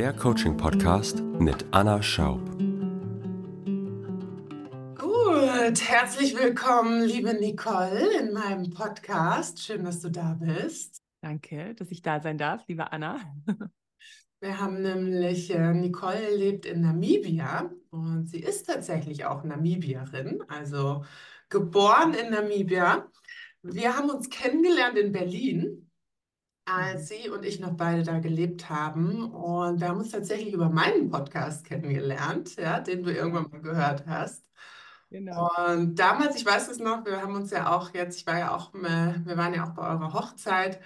der Coaching-Podcast mit Anna Schaub. Gut, herzlich willkommen, liebe Nicole, in meinem Podcast. Schön, dass du da bist. Danke, dass ich da sein darf, liebe Anna. Wir haben nämlich, äh, Nicole lebt in Namibia und sie ist tatsächlich auch Namibierin, also geboren in Namibia. Wir haben uns kennengelernt in Berlin als sie und ich noch beide da gelebt haben. Und wir haben uns tatsächlich über meinen Podcast kennengelernt, ja, den du irgendwann mal gehört hast. Genau. Und damals, ich weiß es noch, wir haben uns ja auch jetzt, ich war ja auch, wir waren ja auch bei eurer Hochzeit.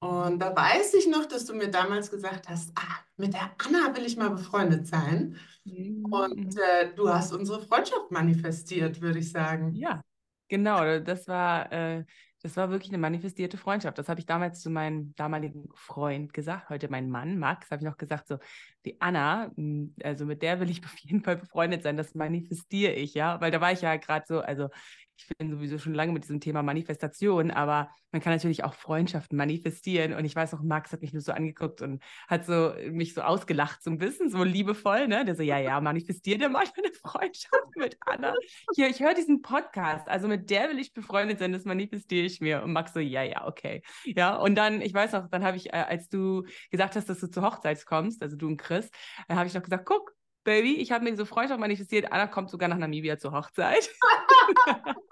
Und da weiß ich noch, dass du mir damals gesagt hast, ah, mit der Anna will ich mal befreundet sein. Mhm. Und äh, du hast unsere Freundschaft manifestiert, würde ich sagen. Ja, genau. Das war äh, das war wirklich eine manifestierte Freundschaft. Das habe ich damals zu meinem damaligen Freund gesagt, heute mein Mann, Max, habe ich noch gesagt, so, die Anna, hm, also mit der will ich auf jeden Fall befreundet sein, das manifestiere ich, ja, weil da war ich ja gerade so, also ich bin sowieso schon lange mit diesem Thema Manifestation, aber man kann natürlich auch Freundschaften manifestieren. Und ich weiß noch, Max hat mich nur so angeguckt und hat so mich so ausgelacht, so ein bisschen, so liebevoll, ne? Der so, ja, ja, manifestiert er mal eine Freundschaft mit Anna. Hier, ich höre diesen Podcast, also mit der will ich befreundet sein, das manifestiere ich mir. Und Max so, ja, ja, okay. Ja, und dann, ich weiß noch, dann habe ich, äh, als du gesagt hast, dass du zur Hochzeit kommst, also du und Chris, dann habe ich noch gesagt, guck, Baby, ich habe mir so Freundschaft manifestiert, Anna kommt sogar nach Namibia zur Hochzeit.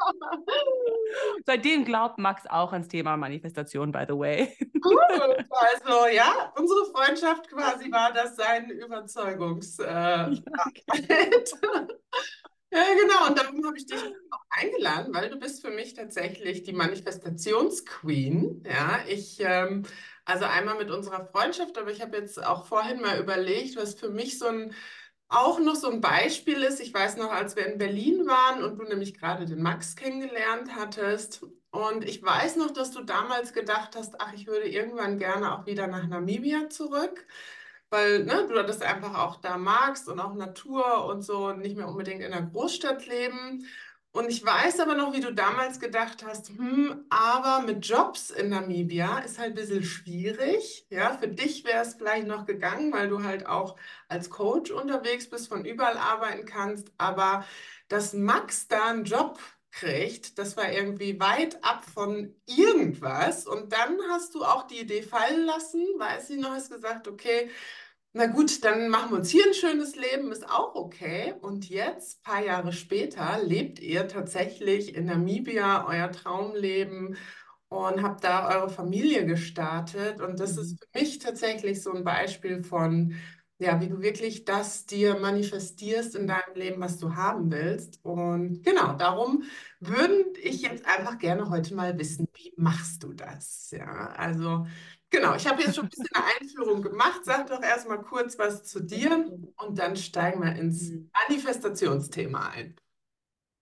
Seitdem glaubt Max auch ans Thema Manifestation, by the way. Gut, also ja, unsere Freundschaft quasi war das sein Überzeugungs. Äh, ja, ja, genau. Und darum habe ich dich auch eingeladen, weil du bist für mich tatsächlich die Manifestationsqueen. Ja, ich, ähm, also einmal mit unserer Freundschaft, aber ich habe jetzt auch vorhin mal überlegt, was für mich so ein auch noch so ein Beispiel ist, ich weiß noch, als wir in Berlin waren und du nämlich gerade den Max kennengelernt hattest. Und ich weiß noch, dass du damals gedacht hast, ach, ich würde irgendwann gerne auch wieder nach Namibia zurück, weil ne, du das einfach auch da magst und auch Natur und so und nicht mehr unbedingt in einer Großstadt leben. Und ich weiß aber noch, wie du damals gedacht hast, hm, aber mit Jobs in Namibia ist halt ein bisschen schwierig. Ja, für dich wäre es vielleicht noch gegangen, weil du halt auch als Coach unterwegs bist, von überall arbeiten kannst. Aber dass Max da einen Job kriegt, das war irgendwie weit ab von irgendwas. Und dann hast du auch die Idee fallen lassen, weiß ich noch, hast gesagt, okay, na gut, dann machen wir uns hier ein schönes Leben, ist auch okay. Und jetzt, paar Jahre später, lebt ihr tatsächlich in Namibia euer Traumleben und habt da eure Familie gestartet. Und das ist mhm. für mich tatsächlich so ein Beispiel von, ja, wie du wirklich das dir manifestierst in deinem Leben, was du haben willst. Und genau, darum würde ich jetzt einfach gerne heute mal wissen, wie machst du das? Ja, also Genau, ich habe jetzt schon ein bisschen eine Einführung gemacht. Sag doch erstmal kurz was zu dir und dann steigen wir ins. Manifestationsthema ein.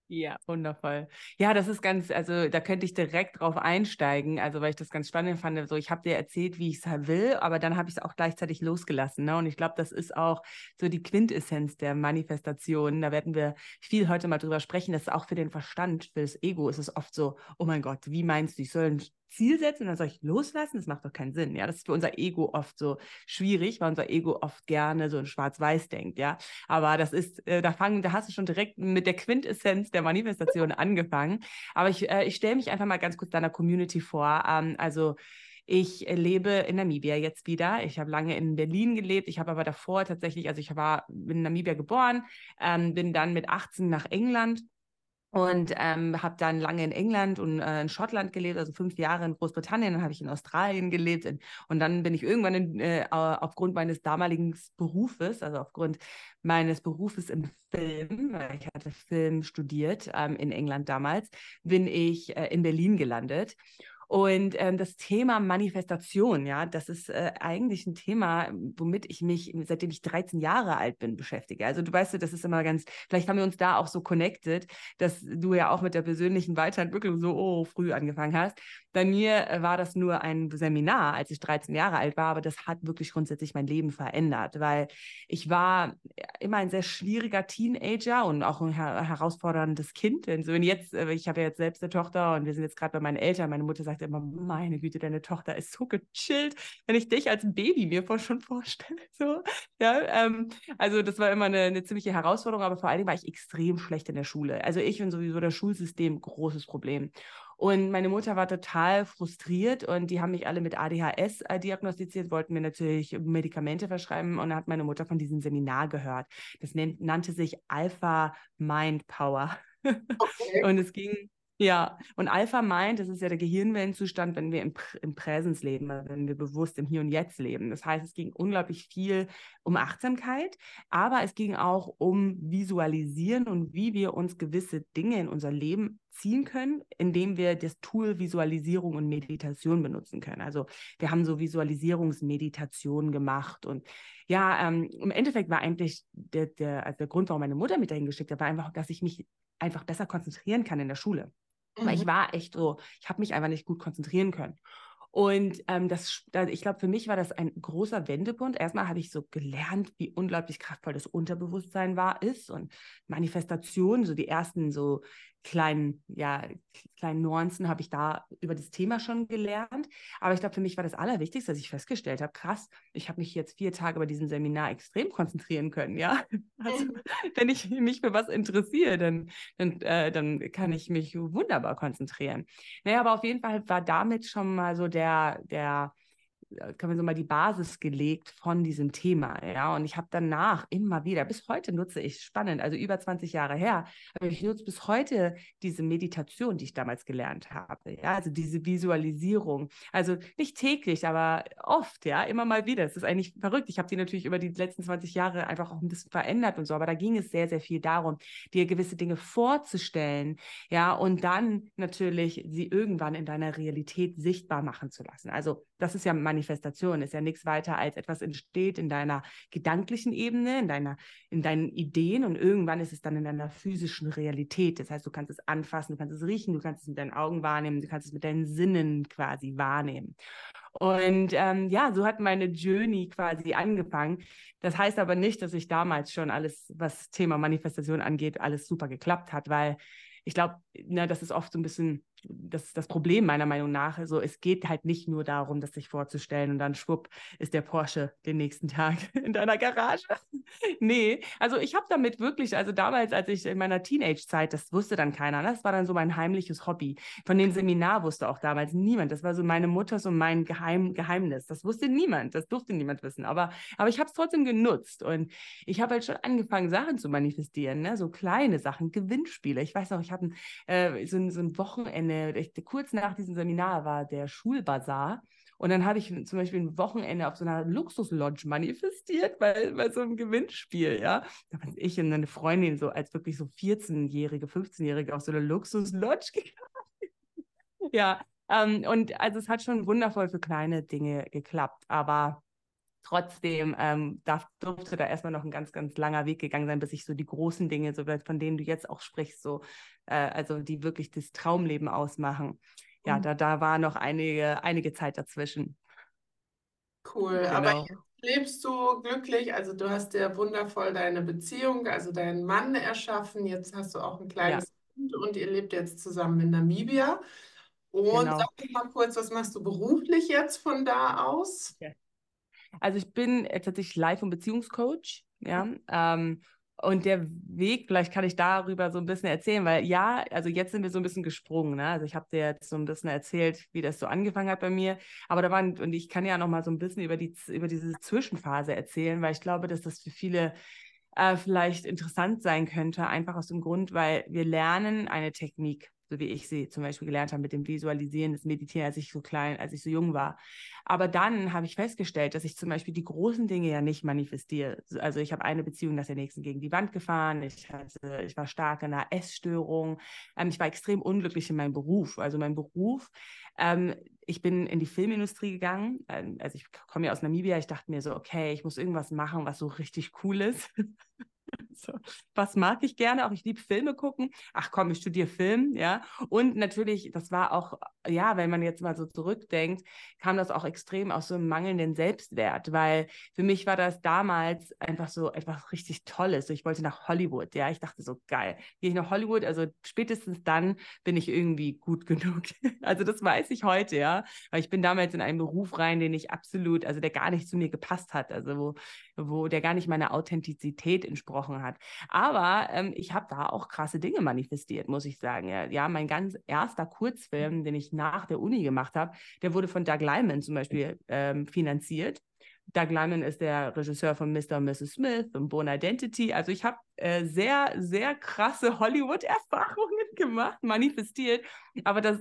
Ja, wundervoll. Ja, das ist ganz, also da könnte ich direkt drauf einsteigen, also weil ich das ganz spannend fand. So, ich habe dir erzählt, wie ich es halt will, aber dann habe ich es auch gleichzeitig losgelassen. Ne? Und ich glaube, das ist auch so die Quintessenz der Manifestation. Da werden wir viel heute mal drüber sprechen. Das ist auch für den Verstand, für das Ego ist es oft so, oh mein Gott, wie meinst du, ich soll Ziel setzen und dann soll ich loslassen? Das macht doch keinen Sinn. Ja, das ist für unser Ego oft so schwierig, weil unser Ego oft gerne so in Schwarz-Weiß denkt. Ja, aber das ist, äh, da fangen, da hast du schon direkt mit der Quintessenz der Manifestation angefangen. Aber ich, äh, ich stelle mich einfach mal ganz kurz deiner Community vor. Ähm, also ich lebe in Namibia jetzt wieder. Ich habe lange in Berlin gelebt. Ich habe aber davor tatsächlich, also ich war in Namibia geboren, ähm, bin dann mit 18 nach England und ähm, habe dann lange in England und äh, in Schottland gelebt, also fünf Jahre in Großbritannien, dann habe ich in Australien gelebt in, und dann bin ich irgendwann in, äh, aufgrund meines damaligen Berufes, also aufgrund meines Berufes im Film, weil ich hatte Film studiert ähm, in England damals, bin ich äh, in Berlin gelandet und ähm, das Thema Manifestation, ja, das ist äh, eigentlich ein Thema, womit ich mich, seitdem ich 13 Jahre alt bin, beschäftige. Also du weißt, das ist immer ganz, vielleicht haben wir uns da auch so connected, dass du ja auch mit der persönlichen Weiterentwicklung so oh, früh angefangen hast. Bei mir äh, war das nur ein Seminar, als ich 13 Jahre alt war, aber das hat wirklich grundsätzlich mein Leben verändert, weil ich war immer ein sehr schwieriger Teenager und auch ein her herausforderndes Kind. Und so, wenn jetzt, äh, ich habe ja jetzt selbst eine Tochter und wir sind jetzt gerade bei meinen Eltern, meine Mutter sagt, dachte immer, meine Güte, deine Tochter ist so gechillt, wenn ich dich als Baby mir vor schon vorstelle. So, ja, ähm, also das war immer eine, eine ziemliche Herausforderung, aber vor allem war ich extrem schlecht in der Schule. Also ich und sowieso das Schulsystem großes Problem. Und meine Mutter war total frustriert und die haben mich alle mit ADHS äh, diagnostiziert, wollten mir natürlich Medikamente verschreiben und dann hat meine Mutter von diesem Seminar gehört. Das nennt, nannte sich Alpha Mind Power. Okay. und es ging ja, und Alpha meint, das ist ja der Gehirnwellenzustand, wenn wir im, im Präsens leben, also wenn wir bewusst im Hier und Jetzt leben. Das heißt, es ging unglaublich viel um Achtsamkeit, aber es ging auch um Visualisieren und wie wir uns gewisse Dinge in unser Leben ziehen können, indem wir das Tool Visualisierung und Meditation benutzen können. Also wir haben so Visualisierungsmeditationen gemacht und ja, ähm, im Endeffekt war eigentlich der, der, also der Grund, warum meine Mutter mich dahin geschickt hat, war einfach, dass ich mich einfach besser konzentrieren kann in der Schule. Mhm. Weil ich mhm. war echt so, ich habe mich einfach nicht gut konzentrieren können. Und ähm, das, ich glaube, für mich war das ein großer Wendepunkt. Erstmal habe ich so gelernt, wie unglaublich kraftvoll das Unterbewusstsein war, ist und Manifestation, so die ersten so kleinen, ja, kleinen Nuancen habe ich da über das Thema schon gelernt. Aber ich glaube, für mich war das Allerwichtigste, dass ich festgestellt habe, krass, ich habe mich jetzt vier Tage bei diesem Seminar extrem konzentrieren können, ja. Also, mhm. wenn ich mich für was interessiere, dann, dann, äh, dann kann ich mich wunderbar konzentrieren. Naja, aber auf jeden Fall war damit schon mal so der, der, kann man so mal die Basis gelegt von diesem Thema, ja. Und ich habe danach immer wieder, bis heute nutze ich, spannend, also über 20 Jahre her, aber ich nutze bis heute diese Meditation, die ich damals gelernt habe, ja, also diese Visualisierung. Also nicht täglich, aber oft, ja, immer mal wieder. Es ist eigentlich verrückt. Ich habe die natürlich über die letzten 20 Jahre einfach auch ein bisschen verändert und so, aber da ging es sehr, sehr viel darum, dir gewisse Dinge vorzustellen, ja, und dann natürlich sie irgendwann in deiner Realität sichtbar machen zu lassen. Also das ist ja Manifestation, ist ja nichts weiter als etwas entsteht in deiner gedanklichen Ebene, in deiner, in deinen Ideen und irgendwann ist es dann in deiner physischen Realität. Das heißt, du kannst es anfassen, du kannst es riechen, du kannst es mit deinen Augen wahrnehmen, du kannst es mit deinen Sinnen quasi wahrnehmen. Und ähm, ja, so hat meine Journey quasi angefangen. Das heißt aber nicht, dass ich damals schon alles, was Thema Manifestation angeht, alles super geklappt hat, weil ich glaube, das ist oft so ein bisschen das, das Problem meiner Meinung nach. Also es geht halt nicht nur darum, das sich vorzustellen und dann schwupp ist der Porsche den nächsten Tag in deiner Garage. nee, also ich habe damit wirklich, also damals, als ich in meiner Teenage-Zeit, das wusste dann keiner, ne? das war dann so mein heimliches Hobby. Von dem Seminar wusste auch damals niemand. Das war so meine Mutter, so mein Geheim, Geheimnis. Das wusste niemand, das durfte niemand wissen. Aber, aber ich habe es trotzdem genutzt und ich habe halt schon angefangen, Sachen zu manifestieren, ne? so kleine Sachen, Gewinnspiele. Ich weiß noch, ich habe äh, so, so ein Wochenende eine, kurz nach diesem Seminar war der Schulbazar. Und dann habe ich zum Beispiel ein Wochenende auf so einer Luxuslodge manifestiert, bei, bei so einem Gewinnspiel, ja. Da war ich und eine Freundin so als wirklich so 14-Jährige, 15-Jährige auf so einer Luxuslodge gegangen. ja, ähm, und also es hat schon wundervoll für kleine Dinge geklappt, aber trotzdem ähm, darf, durfte da erstmal noch ein ganz, ganz langer Weg gegangen sein, bis ich so die großen Dinge, so von denen du jetzt auch sprichst, so, äh, also die wirklich das Traumleben ausmachen. Ja, mhm. da, da war noch einige, einige Zeit dazwischen. Cool, genau. aber jetzt lebst du glücklich, also du hast ja wundervoll deine Beziehung, also deinen Mann erschaffen, jetzt hast du auch ein kleines ja. Kind und ihr lebt jetzt zusammen in Namibia. Und genau. sag mal kurz, was machst du beruflich jetzt von da aus? Ja. Also ich bin äh, tatsächlich Life- und Beziehungscoach, ja. Ähm, und der Weg, vielleicht kann ich darüber so ein bisschen erzählen, weil ja, also jetzt sind wir so ein bisschen gesprungen. Ne? Also ich habe dir jetzt so ein bisschen erzählt, wie das so angefangen hat bei mir. Aber da waren, und ich kann ja noch mal so ein bisschen über, die, über diese Zwischenphase erzählen, weil ich glaube, dass das für viele äh, vielleicht interessant sein könnte, einfach aus dem Grund, weil wir lernen eine Technik so wie ich sie zum Beispiel gelernt habe mit dem Visualisieren, das Meditieren, als ich so klein, als ich so jung war. Aber dann habe ich festgestellt, dass ich zum Beispiel die großen Dinge ja nicht manifestiere. Also ich habe eine Beziehung nach der nächsten gegen die Wand gefahren, ich, hatte, ich war stark in einer Essstörung, ähm, ich war extrem unglücklich in meinem Beruf. Also mein Beruf, ähm, ich bin in die Filmindustrie gegangen, ähm, also ich komme ja aus Namibia, ich dachte mir so, okay, ich muss irgendwas machen, was so richtig cool ist. so, was mag ich gerne? Auch ich liebe Filme gucken. Ach komm, ich studiere Film, ja. Und natürlich, das war auch, ja, wenn man jetzt mal so zurückdenkt, kam das auch extrem aus so einem mangelnden Selbstwert, weil für mich war das damals einfach so etwas richtig Tolles. Ich wollte nach Hollywood, ja. Ich dachte so, geil, gehe ich nach Hollywood, also spätestens dann bin ich irgendwie gut genug. Also das weiß ich heute, ja. Weil ich bin damals in einen Beruf rein, den ich absolut, also der gar nicht zu mir gepasst hat, also wo, wo der gar nicht meiner Authentizität entsprochen hat. Aber ähm, ich habe da auch krasse Dinge manifestiert, muss ich sagen. Ja, ja, mein ganz erster Kurzfilm, den ich nach der Uni gemacht habe, der wurde von Doug Lyman zum Beispiel ähm, finanziert. Doug Lyman ist der Regisseur von Mr. und Mrs. Smith und Bone Identity. Also ich habe äh, sehr, sehr krasse Hollywood-Erfahrungen gemacht, manifestiert. Aber das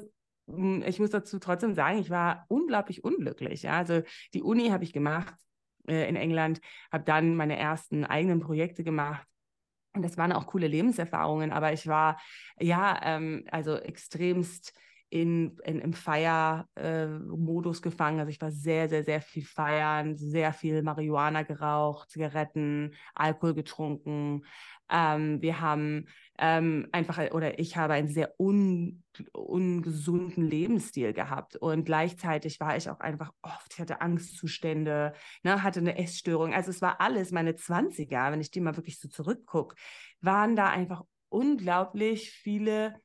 hm, ich muss dazu trotzdem sagen, ich war unglaublich unglücklich. Ja? Also die Uni habe ich gemacht äh, in England, habe dann meine ersten eigenen Projekte gemacht. Und das waren auch coole Lebenserfahrungen, aber ich war ja ähm, also extremst in, in, im Feiermodus äh, gefangen. Also ich war sehr, sehr, sehr viel feiern, sehr viel Marihuana geraucht, Zigaretten, Alkohol getrunken. Ähm, wir haben ähm, einfach, oder ich habe einen sehr un, ungesunden Lebensstil gehabt. Und gleichzeitig war ich auch einfach oft, ich hatte Angstzustände, ne, hatte eine Essstörung. Also es war alles, meine 20er, wenn ich die mal wirklich so zurückgucke, waren da einfach unglaublich viele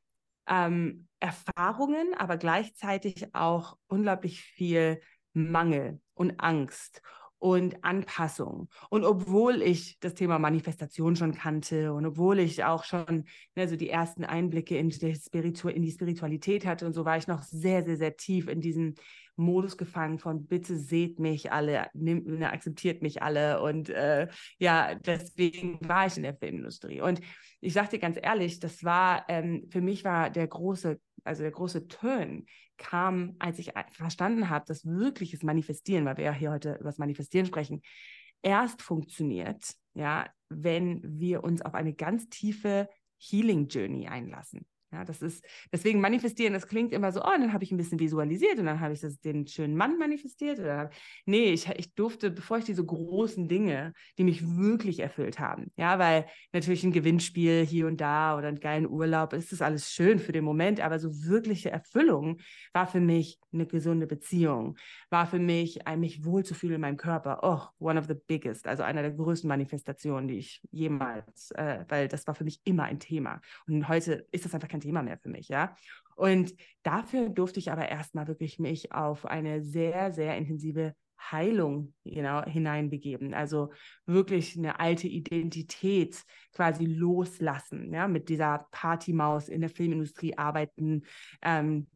ähm, Erfahrungen, aber gleichzeitig auch unglaublich viel Mangel und Angst und Anpassung. Und obwohl ich das Thema Manifestation schon kannte und obwohl ich auch schon ne, so die ersten Einblicke in die, Spiritu in die Spiritualität hatte und so, war ich noch sehr, sehr, sehr tief in diesem Modus gefangen von bitte seht mich alle, nimmt, ne, akzeptiert mich alle. Und äh, ja, deswegen war ich in der Filmindustrie. Und ich sage dir ganz ehrlich, das war, ähm, für mich war der große, also der große Turn kam, als ich verstanden habe, dass wirkliches Manifestieren, weil wir ja hier heute über das Manifestieren sprechen, erst funktioniert, ja, wenn wir uns auf eine ganz tiefe Healing Journey einlassen. Ja, das ist, deswegen manifestieren, das klingt immer so, oh, dann habe ich ein bisschen visualisiert und dann habe ich das, den schönen Mann manifestiert. Oder, nee, ich, ich durfte, bevor ich diese großen Dinge, die mich wirklich erfüllt haben, ja, weil natürlich ein Gewinnspiel hier und da oder einen geilen Urlaub, ist das alles schön für den Moment, aber so wirkliche Erfüllung war für mich eine gesunde Beziehung, war für mich, ein mich wohlzufühlen in meinem Körper, oh, one of the biggest, also einer der größten Manifestationen, die ich jemals, äh, weil das war für mich immer ein Thema. Und heute ist das einfach kein Thema mehr für mich, ja. Und dafür durfte ich aber erstmal wirklich mich auf eine sehr, sehr intensive Heilung genau, hineinbegeben. Also wirklich eine alte Identität quasi loslassen, ja, mit dieser Partymaus in der Filmindustrie arbeiten ähm,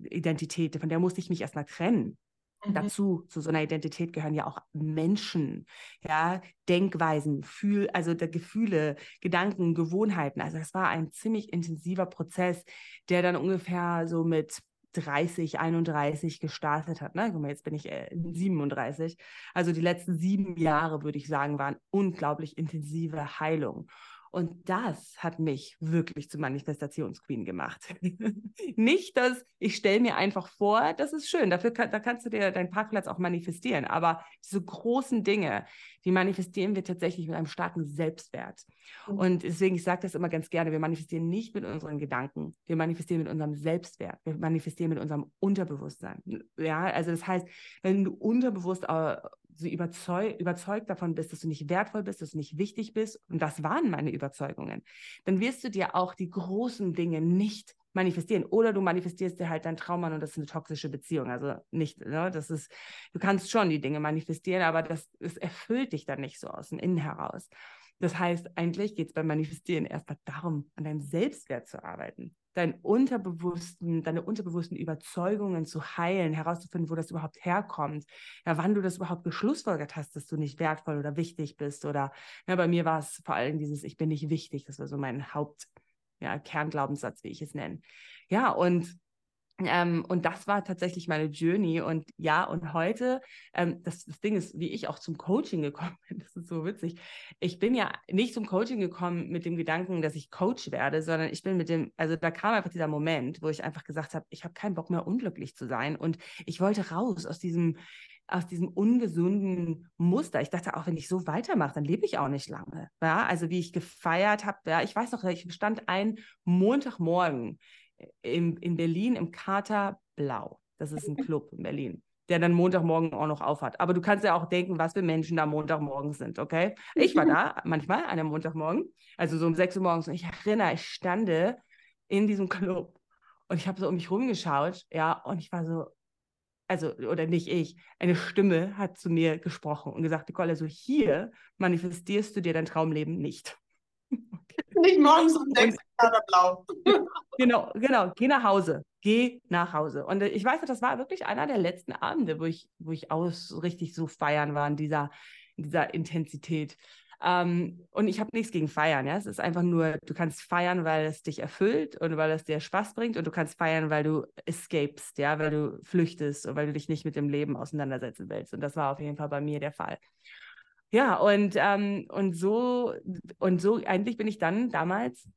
Identität, von der musste ich mich erstmal trennen. Mhm. Dazu, zu so einer Identität gehören ja auch Menschen, ja, Denkweisen, Fühl, also der Gefühle, Gedanken, Gewohnheiten. Also das war ein ziemlich intensiver Prozess, der dann ungefähr so mit 30, 31 gestartet hat. Ne? Guck mal, jetzt bin ich äh, 37. Also die letzten sieben Jahre, würde ich sagen, waren unglaublich intensive Heilung. Und das hat mich wirklich zur Manifestationsqueen gemacht. Nicht, dass ich stelle mir einfach vor, das ist schön, dafür kann, da kannst du dir deinen Parkplatz auch manifestieren. Aber diese großen Dinge, die manifestieren wir tatsächlich mit einem starken Selbstwert. Mhm. Und deswegen, ich sage das immer ganz gerne, wir manifestieren nicht mit unseren Gedanken, wir manifestieren mit unserem Selbstwert, wir manifestieren mit unserem Unterbewusstsein. Ja, also das heißt, wenn du unterbewusst äh, so überzeug, überzeugt davon bist, dass du nicht wertvoll bist, dass du nicht wichtig bist, und das waren meine Überzeugungen, dann wirst du dir auch die großen Dinge nicht manifestieren. Oder du manifestierst dir halt dein Trauma und das ist eine toxische Beziehung. Also nicht, ne? das ist, du kannst schon die Dinge manifestieren, aber das, das erfüllt dich dann nicht so aus dem Innen heraus. Das heißt, eigentlich geht es beim Manifestieren erstmal darum, an deinem Selbstwert zu arbeiten dein unterbewussten, deine unterbewussten Überzeugungen zu heilen, herauszufinden, wo das überhaupt herkommt, ja, wann du das überhaupt geschlussfolgert hast, dass du nicht wertvoll oder wichtig bist oder ja, bei mir war es vor allem dieses Ich bin nicht wichtig, das war so mein Haupt, ja, Kernglaubenssatz, wie ich es nenne. Ja, und ähm, und das war tatsächlich meine Journey. Und ja, und heute, ähm, das, das Ding ist, wie ich auch zum Coaching gekommen bin, das ist so witzig. Ich bin ja nicht zum Coaching gekommen mit dem Gedanken, dass ich Coach werde, sondern ich bin mit dem, also da kam einfach dieser Moment, wo ich einfach gesagt habe, ich habe keinen Bock mehr unglücklich zu sein. Und ich wollte raus aus diesem, aus diesem ungesunden Muster. Ich dachte auch, wenn ich so weitermache, dann lebe ich auch nicht lange. Ja, also wie ich gefeiert habe, ja, ich weiß noch, ich stand ein Montagmorgen in, in Berlin im Kater Blau. Das ist ein Club in Berlin der dann Montagmorgen auch noch aufhat. Aber du kannst ja auch denken, was für Menschen da Montagmorgen sind, okay? Ich war da manchmal an einem Montagmorgen, also so um 6 Uhr morgens und ich erinnere, ich stande in diesem Club und ich habe so um mich rumgeschaut, ja, und ich war so, also, oder nicht ich, eine Stimme hat zu mir gesprochen und gesagt, Nicole, also hier manifestierst du dir dein Traumleben nicht. Nicht morgens um sechs oder blau. genau, genau. Geh nach Hause. Geh nach Hause. Und ich weiß das war wirklich einer der letzten Abende, wo ich, wo ich aus richtig so feiern war in dieser, in dieser Intensität. Ähm, und ich habe nichts gegen Feiern, ja. Es ist einfach nur, du kannst feiern, weil es dich erfüllt und weil es dir Spaß bringt und du kannst feiern, weil du escapest, ja, weil du flüchtest und weil du dich nicht mit dem Leben auseinandersetzen willst. Und das war auf jeden Fall bei mir der Fall. Ja, und, ähm, und so, und so eigentlich bin ich dann damals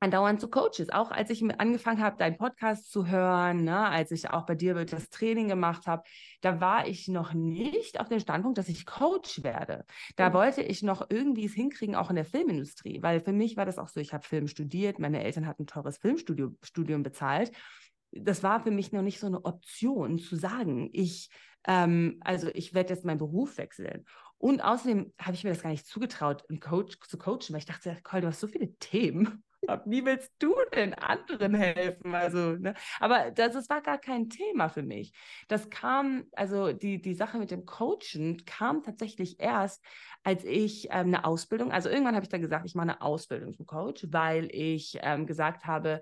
andauernd zu Coaches. Auch als ich angefangen habe, deinen Podcast zu hören, ne, als ich auch bei dir das Training gemacht habe, da war ich noch nicht auf dem Standpunkt, dass ich Coach werde. Da mhm. wollte ich noch irgendwie es hinkriegen, auch in der Filmindustrie, weil für mich war das auch so, ich habe Film studiert, meine Eltern hatten ein teures Filmstudium bezahlt. Das war für mich noch nicht so eine Option zu sagen, ich, ähm, also ich werde jetzt meinen Beruf wechseln. Und außerdem habe ich mir das gar nicht zugetraut, einen Coach zu coachen, weil ich dachte, Cole, du hast so viele Themen. Wie willst du denn anderen helfen? Also, ne? Aber das, das war gar kein Thema für mich. Das kam, also die, die Sache mit dem Coachen kam tatsächlich erst, als ich ähm, eine Ausbildung, also irgendwann habe ich dann gesagt, ich mache eine Ausbildung zum Coach, weil ich ähm, gesagt habe,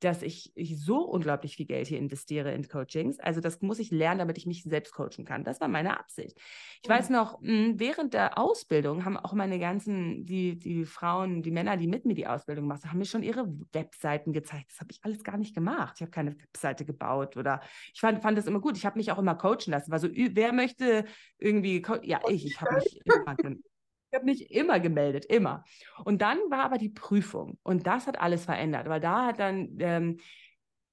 dass ich, ich so unglaublich viel Geld hier investiere in Coachings. Also das muss ich lernen, damit ich mich selbst coachen kann. Das war meine Absicht. Ich weiß noch, hm, während der Ausbildung haben auch meine ganzen, die, die Frauen, die Männer, die mit mir die Ausbildung machen, haben mir schon ihre Webseiten gezeigt. Das habe ich alles gar nicht gemacht. Ich habe keine Webseite gebaut oder ich fand, fand das immer gut. Ich habe mich auch immer coachen lassen. War so, wer möchte irgendwie, ja, ich, ich habe mich immer ich habe mich immer gemeldet, immer. Und dann war aber die Prüfung und das hat alles verändert, weil da hat dann ähm,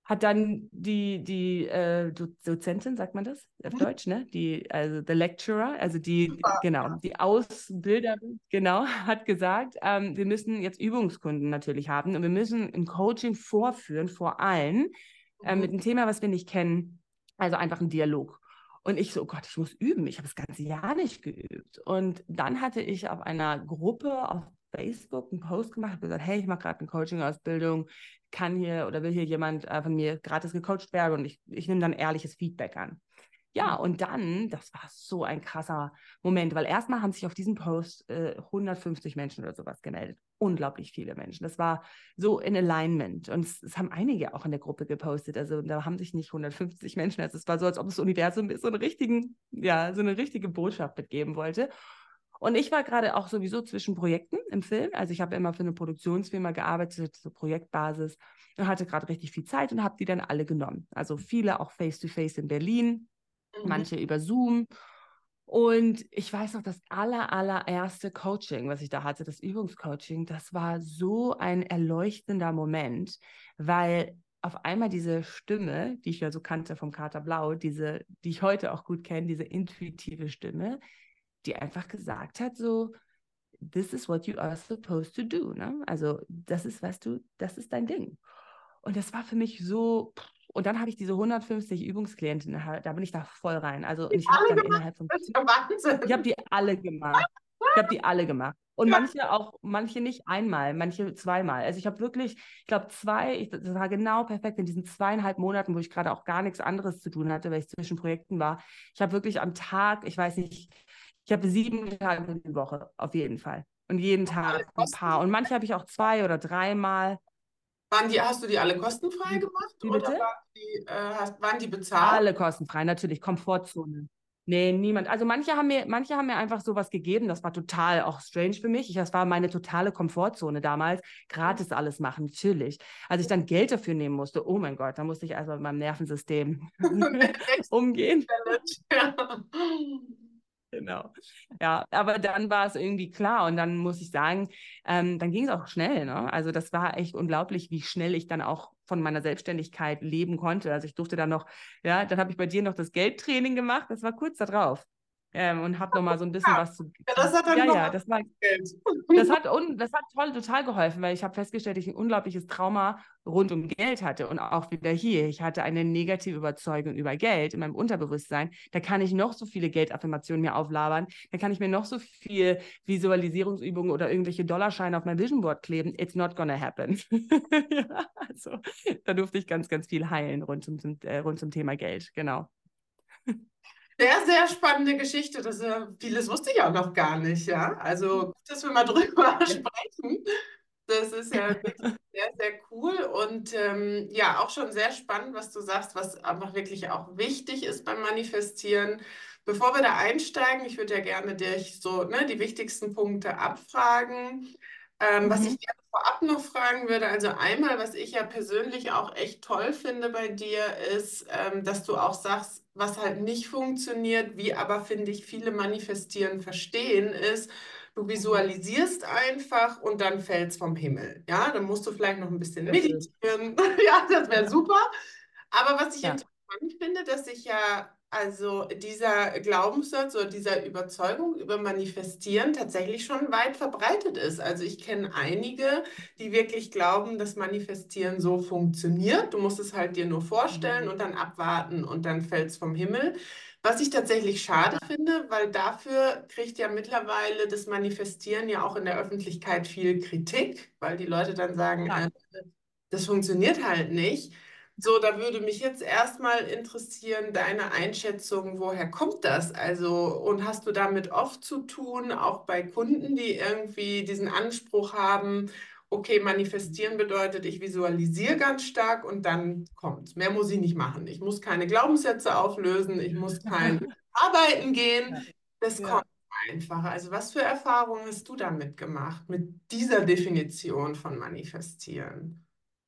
hat dann die, die äh, Dozentin, sagt man das auf mhm. Deutsch, ne? Die, also the lecturer, also die, ja. genau, die Ausbilderin, genau, hat gesagt, ähm, wir müssen jetzt Übungskunden natürlich haben und wir müssen ein Coaching vorführen vor allen äh, mit mhm. einem Thema, was wir nicht kennen, also einfach ein Dialog. Und ich so, oh Gott, ich muss üben. Ich habe das ganze Jahr nicht geübt. Und dann hatte ich auf einer Gruppe auf Facebook einen Post gemacht, habe gesagt, hey, ich mache gerade eine Coaching-Ausbildung, kann hier oder will hier jemand äh, von mir gratis gecoacht werden und ich, ich nehme dann ehrliches Feedback an. Ja, mhm. und dann, das war so ein krasser Moment, weil erstmal haben sich auf diesen Post äh, 150 Menschen oder sowas gemeldet. Unglaublich viele Menschen. Das war so in Alignment. Und es, es, haben einige auch in der Gruppe gepostet. Also da haben sich nicht 150 Menschen, also es war so, als ob das Universum so einen richtigen, ja, so eine richtige Botschaft mitgeben wollte. Und ich war gerade auch sowieso zwischen Projekten im Film. Also ich habe immer für eine Produktionsfirma gearbeitet, so Projektbasis, und hatte gerade richtig viel Zeit und habe die dann alle genommen. Also viele auch face-to-face -face in Berlin, mhm. manche über Zoom. Und ich weiß noch, das aller, allererste Coaching, was ich da hatte, das Übungscoaching, das war so ein erleuchtender Moment, weil auf einmal diese Stimme, die ich ja so kannte vom Kater Blau, diese, die ich heute auch gut kenne, diese intuitive Stimme, die einfach gesagt hat, so, this is what you are supposed to do. Ne? Also, das ist, was du, das ist dein Ding. Und das war für mich so, und dann habe ich diese 150 Übungsklientinnen, da bin ich da voll rein. Also und ich habe dann innerhalb von ich habe die alle gemacht. Ich habe die alle gemacht. Und ja. manche auch, manche nicht einmal, manche zweimal. Also ich habe wirklich, ich glaube, zwei, ich, das war genau perfekt in diesen zweieinhalb Monaten, wo ich gerade auch gar nichts anderes zu tun hatte, weil ich zwischen Projekten war. Ich habe wirklich am Tag, ich weiß nicht, ich habe sieben Tage in der Woche, auf jeden Fall. Und jeden Tag ein paar. Und manche habe ich auch zwei oder dreimal. Waren die, hast du die alle kostenfrei gemacht? Wie bitte? Oder waren die, äh, hast, waren die bezahlt? Alle kostenfrei, natürlich. Komfortzone. Nee, niemand. Also manche haben mir, manche haben mir einfach sowas gegeben. Das war total auch strange für mich. Ich, das war meine totale Komfortzone damals. Gratis alles machen, natürlich. Als ich dann Geld dafür nehmen musste, oh mein Gott, da musste ich also mit meinem Nervensystem umgehen. Ja. Genau. Ja, aber dann war es irgendwie klar und dann muss ich sagen, ähm, dann ging es auch schnell. Ne? Also das war echt unglaublich, wie schnell ich dann auch von meiner Selbstständigkeit leben konnte. Also ich durfte dann noch, ja, dann habe ich bei dir noch das Geldtraining gemacht, das war kurz da drauf ähm, und habe nochmal so ein bisschen ja, was zu. Ja, das hat dann ja, ja, das, war, das hat un, das hat toll, total geholfen, weil ich habe festgestellt, dass ich ein unglaubliches Trauma rund um Geld hatte und auch wieder hier. Ich hatte eine negative Überzeugung über Geld in meinem Unterbewusstsein. Da kann ich noch so viele Geldaffirmationen mir auflabern. Da kann ich mir noch so viel Visualisierungsübungen oder irgendwelche Dollarscheine auf mein Vision Board kleben. It's not gonna happen. ja, also da durfte ich ganz, ganz viel heilen rund zum, äh, rund zum Thema Geld. Genau sehr, sehr spannende Geschichte. Das, äh, vieles wusste ich auch noch gar nicht, ja. Also gut, dass wir mal drüber sprechen. Das ist ja sehr, sehr cool und ähm, ja, auch schon sehr spannend, was du sagst, was einfach wirklich auch wichtig ist beim Manifestieren. Bevor wir da einsteigen, ich würde ja gerne dich so ne, die wichtigsten Punkte abfragen. Ähm, mhm. Was ich gerne vorab noch fragen würde, also einmal, was ich ja persönlich auch echt toll finde bei dir, ist, ähm, dass du auch sagst, was halt nicht funktioniert, wie aber, finde ich, viele manifestieren, verstehen, ist, du visualisierst einfach und dann fällt es vom Himmel. Ja, dann musst du vielleicht noch ein bisschen meditieren. ja, das wäre super. Aber was ich ja. interessant finde, dass ich ja also dieser Glaubenssatz oder dieser Überzeugung über Manifestieren tatsächlich schon weit verbreitet ist. Also ich kenne einige, die wirklich glauben, dass Manifestieren so funktioniert. Du musst es halt dir nur vorstellen mhm. und dann abwarten und dann fällt es vom Himmel. Was ich tatsächlich schade finde, weil dafür kriegt ja mittlerweile das Manifestieren ja auch in der Öffentlichkeit viel Kritik, weil die Leute dann sagen, ja. äh, das funktioniert halt nicht. So, da würde mich jetzt erstmal interessieren, deine Einschätzung, woher kommt das? Also, und hast du damit oft zu tun, auch bei Kunden, die irgendwie diesen Anspruch haben, okay, manifestieren bedeutet, ich visualisiere ganz stark und dann kommt Mehr muss ich nicht machen. Ich muss keine Glaubenssätze auflösen, ich muss kein Arbeiten gehen. Das ja. kommt einfach. Also, was für Erfahrungen hast du damit gemacht, mit dieser Definition von manifestieren?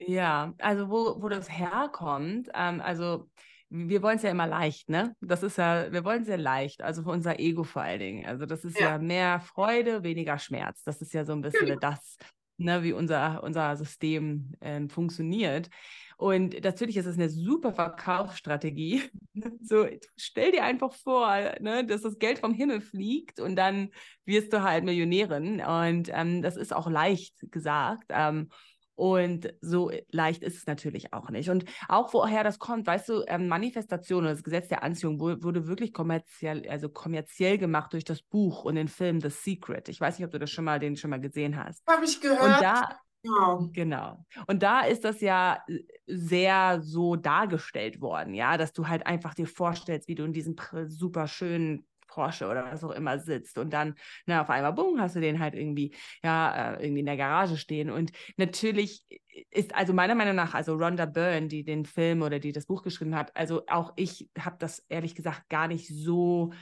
Ja, also wo, wo das herkommt, ähm, also wir wollen es ja immer leicht, ne? Das ist ja, wir wollen es ja leicht, also für unser Ego vor allen Dingen. Also das ist ja, ja mehr Freude, weniger Schmerz. Das ist ja so ein bisschen genau. das, ne, wie unser, unser System äh, funktioniert. Und natürlich ist es eine super Verkaufsstrategie. so, stell dir einfach vor, ne, dass das Geld vom Himmel fliegt und dann wirst du halt Millionärin. Und ähm, das ist auch leicht gesagt. Ähm, und so leicht ist es natürlich auch nicht. Und auch woher das kommt, weißt du, ähm, Manifestation das Gesetz der Anziehung wurde wirklich kommerziell, also kommerziell gemacht durch das Buch und den Film The Secret. Ich weiß nicht, ob du das schon mal, den schon mal gesehen hast. Habe ich gehört. Und da, Genau. genau. Und da ist das ja äh, sehr so dargestellt worden, ja, dass du halt einfach dir vorstellst, wie du in diesem super schönen Porsche oder was auch immer sitzt und dann, na, auf einmal, bumm, hast du den halt irgendwie, ja, äh, irgendwie in der Garage stehen. Und natürlich ist, also meiner Meinung nach, also Rhonda Byrne, die den Film oder die das Buch geschrieben hat, also auch ich habe das ehrlich gesagt gar nicht so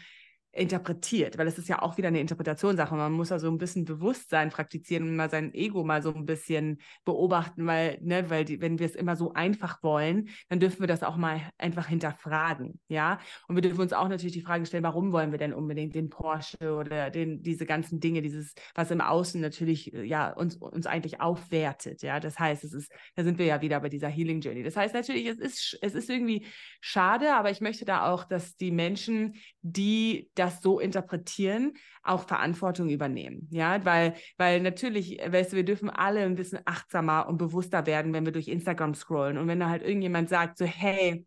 interpretiert, weil es ist ja auch wieder eine Interpretationssache. Man muss also ein bisschen Bewusstsein praktizieren und mal sein Ego mal so ein bisschen beobachten, weil, ne, weil die, wenn wir es immer so einfach wollen, dann dürfen wir das auch mal einfach hinterfragen, ja. Und wir dürfen uns auch natürlich die Frage stellen, warum wollen wir denn unbedingt den Porsche oder den, diese ganzen Dinge, dieses, was im Außen natürlich, ja, uns, uns eigentlich aufwertet, ja. Das heißt, es ist, da sind wir ja wieder bei dieser Healing Journey. Das heißt natürlich, es ist, es ist irgendwie schade, aber ich möchte da auch, dass die Menschen, die das so interpretieren, auch Verantwortung übernehmen. Ja, weil, weil natürlich, weißt du, wir dürfen alle ein bisschen achtsamer und bewusster werden, wenn wir durch Instagram scrollen. Und wenn da halt irgendjemand sagt, so, hey,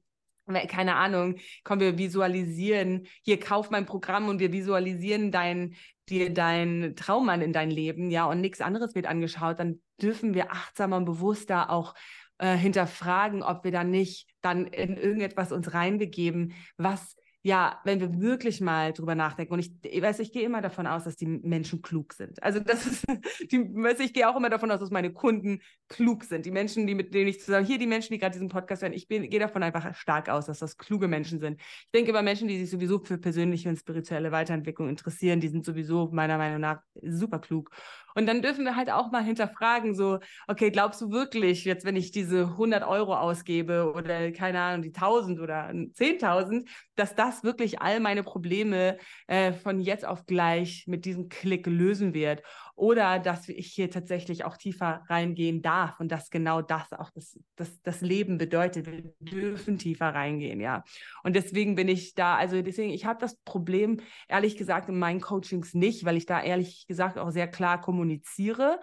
keine Ahnung, komm, wir visualisieren, hier kauf mein Programm und wir visualisieren dein, dir dein Traummann in dein Leben, ja, und nichts anderes wird angeschaut, dann dürfen wir achtsamer und bewusster auch äh, hinterfragen, ob wir dann nicht dann in irgendetwas uns reinbegeben, was ja, wenn wir wirklich mal drüber nachdenken, und ich, ich weiß, ich gehe immer davon aus, dass die Menschen klug sind. Also das ist, die, weiß, ich gehe auch immer davon aus, dass meine Kunden klug sind. Die Menschen, die mit denen ich zusammen, hier die Menschen, die gerade diesen Podcast hören, ich bin, gehe davon einfach stark aus, dass das kluge Menschen sind. Ich denke über Menschen, die sich sowieso für persönliche und spirituelle Weiterentwicklung interessieren, die sind sowieso meiner Meinung nach super klug. Und dann dürfen wir halt auch mal hinterfragen, so, okay, glaubst du wirklich, jetzt wenn ich diese 100 Euro ausgebe oder keine Ahnung, die 1000 oder 10.000, dass das wirklich all meine Probleme äh, von jetzt auf gleich mit diesem Klick lösen wird? Oder dass ich hier tatsächlich auch tiefer reingehen darf und dass genau das auch das, das, das Leben bedeutet. Wir dürfen tiefer reingehen, ja. Und deswegen bin ich da, also deswegen, ich habe das Problem, ehrlich gesagt, in meinen Coachings nicht, weil ich da ehrlich gesagt auch sehr klar kommuniziere.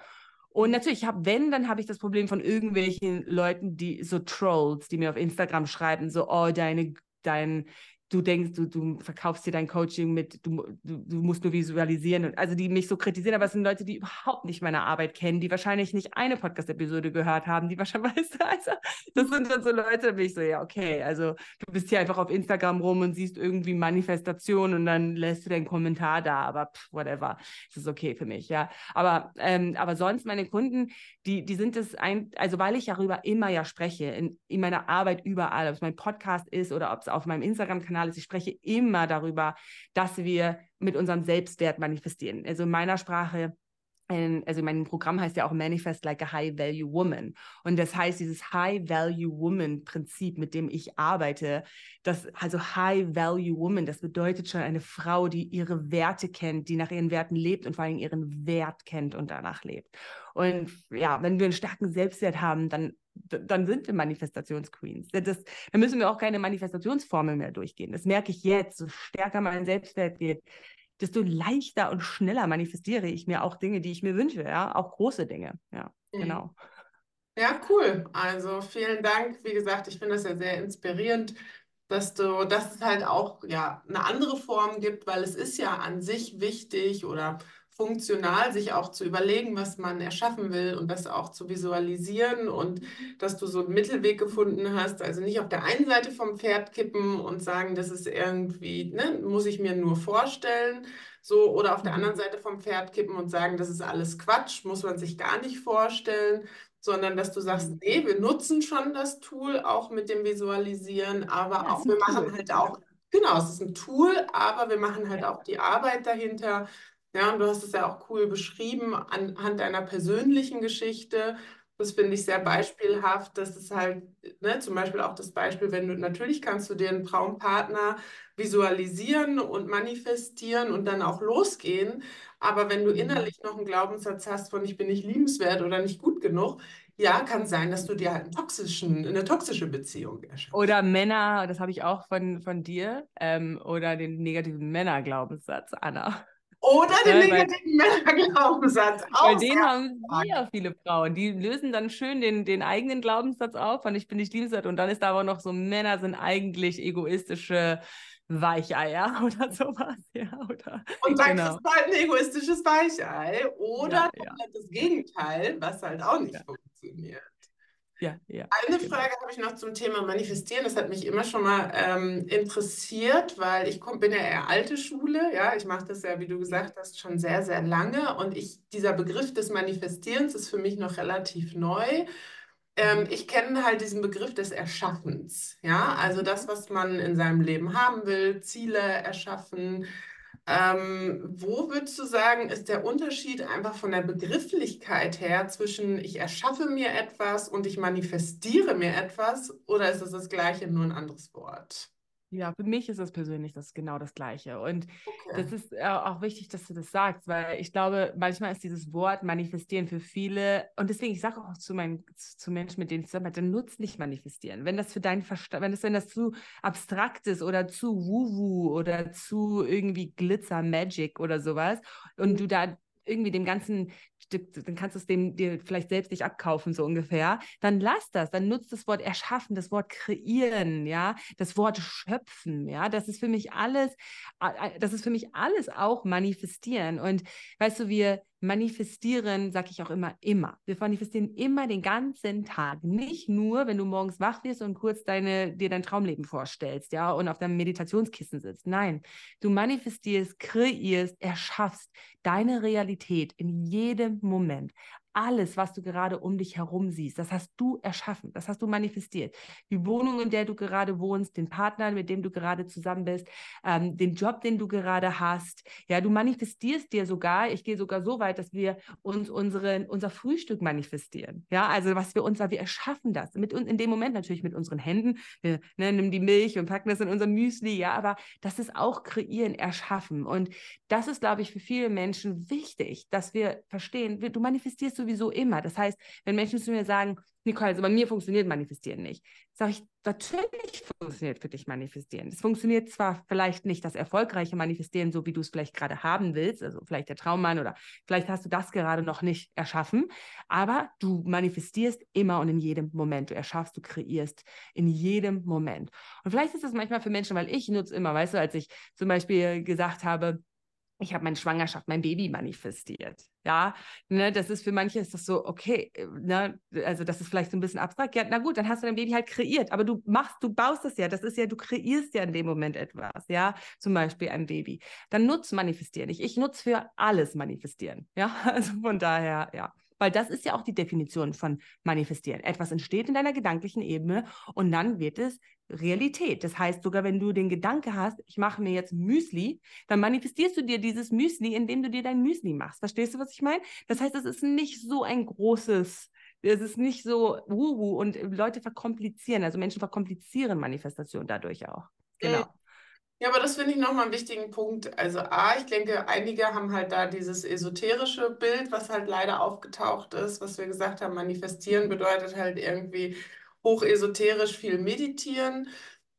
Und natürlich, hab, wenn, dann habe ich das Problem von irgendwelchen Leuten, die so Trolls, die mir auf Instagram schreiben, so, oh, deine, dein, du denkst, du, du verkaufst dir dein Coaching mit, du, du, du musst nur visualisieren. Und, also die mich so kritisieren, aber es sind Leute, die überhaupt nicht meine Arbeit kennen, die wahrscheinlich nicht eine Podcast-Episode gehört haben, die wahrscheinlich, also, das sind dann so Leute, da bin ich so, ja, okay, also du bist hier einfach auf Instagram rum und siehst irgendwie Manifestation und dann lässt du deinen Kommentar da, aber pff, whatever, das ist okay für mich, ja. Aber, ähm, aber sonst meine Kunden, die, die sind es ein, also weil ich darüber immer ja spreche, in, in meiner Arbeit überall, ob es mein Podcast ist oder ob es auf meinem Instagram-Kanal ist, ich spreche immer darüber, dass wir mit unserem Selbstwert manifestieren. Also in meiner Sprache also mein Programm heißt ja auch Manifest Like a High Value Woman. Und das heißt, dieses High Value Woman Prinzip, mit dem ich arbeite, das, also High Value Woman, das bedeutet schon eine Frau, die ihre Werte kennt, die nach ihren Werten lebt und vor allem ihren Wert kennt und danach lebt. Und ja, wenn wir einen starken Selbstwert haben, dann, dann sind wir Manifestationsqueens. Das, dann müssen wir auch keine Manifestationsformel mehr durchgehen. Das merke ich jetzt. So stärker mein Selbstwert wird, desto leichter und schneller manifestiere ich mir auch Dinge, die ich mir wünsche, ja, auch große Dinge. Ja, mhm. genau. Ja, cool. Also vielen Dank. Wie gesagt, ich finde das ja sehr inspirierend, dass du, dass es halt auch ja eine andere Form gibt, weil es ist ja an sich wichtig oder funktional, sich auch zu überlegen, was man erschaffen will und das auch zu visualisieren und dass du so einen Mittelweg gefunden hast. Also nicht auf der einen Seite vom Pferd kippen und sagen, das ist irgendwie, ne, muss ich mir nur vorstellen, so, oder auf der mhm. anderen Seite vom Pferd kippen und sagen, das ist alles Quatsch, muss man sich gar nicht vorstellen, sondern dass du sagst, mhm. nee, wir nutzen schon das Tool auch mit dem Visualisieren, aber ja, auch wir machen halt auch, genau, es ist ein Tool, aber wir machen halt auch die Arbeit dahinter ja, und du hast es ja auch cool beschrieben anhand deiner persönlichen Geschichte. Das finde ich sehr beispielhaft. Das ist halt, ne, zum Beispiel auch das Beispiel, wenn du, natürlich kannst du dir einen Traumpartner visualisieren und manifestieren und dann auch losgehen. Aber wenn du mhm. innerlich noch einen Glaubenssatz hast von ich bin nicht liebenswert oder nicht gut genug, ja, kann sein, dass du dir halt einen toxischen, eine toxische Beziehung erschaffst. Oder Männer, das habe ich auch von, von dir, ähm, oder den negativen Männerglaubenssatz, Anna. Oder den ja, negativen Männerglaubenssatz. Bei den haben sehr viele Frauen. Die lösen dann schön den, den eigenen Glaubenssatz auf, und ich bin nicht liebenswert. Und dann ist da aber noch so, Männer sind eigentlich egoistische Weicheier oder sowas. Ja, oder, und dann genau. ist halt ein egoistisches Weichei oder ja, ja. das Gegenteil, was halt auch nicht funktioniert. Ja, ja. Eine genau. Frage habe ich noch zum Thema Manifestieren. Das hat mich immer schon mal ähm, interessiert, weil ich komm, bin ja eher alte Schule. Ja, ich mache das ja, wie du gesagt hast, schon sehr, sehr lange. Und ich, dieser Begriff des Manifestierens ist für mich noch relativ neu. Ähm, mhm. ich kenne halt diesen Begriff des Erschaffens. Ja, also das, was man in seinem Leben haben will, Ziele erschaffen, ähm, wo würdest du sagen, ist der Unterschied einfach von der Begrifflichkeit her zwischen ich erschaffe mir etwas und ich manifestiere mir etwas oder ist es das gleiche, nur ein anderes Wort? Ja, für mich ist das persönlich das genau das Gleiche. Und okay. das ist äh, auch wichtig, dass du das sagst, weil ich glaube, manchmal ist dieses Wort manifestieren für viele, und deswegen, ich sage auch zu meinen zu Menschen, mit denen ich zusammenarbeite, nutzt nicht manifestieren. Wenn das für deinen Verstand, wenn das, wenn das zu abstrakt ist oder zu Wu-Wu oder zu irgendwie Glitzer Magic oder sowas und du da irgendwie dem ganzen dann kannst du es dem dir vielleicht selbst nicht abkaufen, so ungefähr, dann lass das, dann nutzt das Wort erschaffen, das Wort kreieren, ja, das Wort schöpfen, ja, das ist für mich alles, das ist für mich alles auch manifestieren. Und weißt du, wir manifestieren, sage ich auch immer, immer. Wir manifestieren immer den ganzen Tag. Nicht nur, wenn du morgens wach wirst und kurz deine, dir dein Traumleben vorstellst, ja, und auf deinem Meditationskissen sitzt. Nein, du manifestierst, kreierst, erschaffst deine Realität in jedem Moment. Alles, was du gerade um dich herum siehst, das hast du erschaffen, das hast du manifestiert. Die Wohnung, in der du gerade wohnst, den Partner, mit dem du gerade zusammen bist, ähm, den Job, den du gerade hast. Ja, du manifestierst dir sogar, ich gehe sogar so weit, dass wir uns unsere, unser Frühstück manifestieren. Ja, also was wir uns, weil wir erschaffen das. Mit, in dem Moment natürlich mit unseren Händen. Wir ne, nehmen die Milch und packen das in unser Müsli, ja, aber das ist auch kreieren, erschaffen. Und das ist, glaube ich, für viele Menschen wichtig, dass wir verstehen, du manifestierst sowieso immer. Das heißt, wenn Menschen zu mir sagen, Nicole, also bei mir funktioniert Manifestieren nicht. Sage ich, natürlich funktioniert für dich Manifestieren. Es funktioniert zwar vielleicht nicht das erfolgreiche Manifestieren, so wie du es vielleicht gerade haben willst, also vielleicht der Traummann oder vielleicht hast du das gerade noch nicht erschaffen, aber du manifestierst immer und in jedem Moment. Du erschaffst, du kreierst in jedem Moment. Und vielleicht ist das manchmal für Menschen, weil ich nutze immer, weißt du, als ich zum Beispiel gesagt habe, ich habe meine Schwangerschaft, mein Baby manifestiert. Ja, ne, das ist für manche ist das so, okay, äh, ne, also das ist vielleicht so ein bisschen abstrakt. Ja, na gut, dann hast du dein Baby halt kreiert, aber du machst, du baust es ja, das ist ja, du kreierst ja in dem Moment etwas, ja, zum Beispiel ein Baby. Dann nutz manifestieren. Ich, ich nutze für alles manifestieren. Ja, also von daher, ja. Weil das ist ja auch die Definition von manifestieren. Etwas entsteht in deiner gedanklichen Ebene und dann wird es Realität. Das heißt, sogar wenn du den Gedanke hast, ich mache mir jetzt Müsli, dann manifestierst du dir dieses Müsli, indem du dir dein Müsli machst. Verstehst du, was ich meine? Das heißt, es ist nicht so ein großes, es ist nicht so wuhu und Leute verkomplizieren, also Menschen verkomplizieren Manifestation dadurch auch. Genau. Ja, aber das finde ich nochmal einen wichtigen Punkt. Also A, ich denke, einige haben halt da dieses esoterische Bild, was halt leider aufgetaucht ist, was wir gesagt haben, manifestieren bedeutet halt irgendwie hochesoterisch viel meditieren.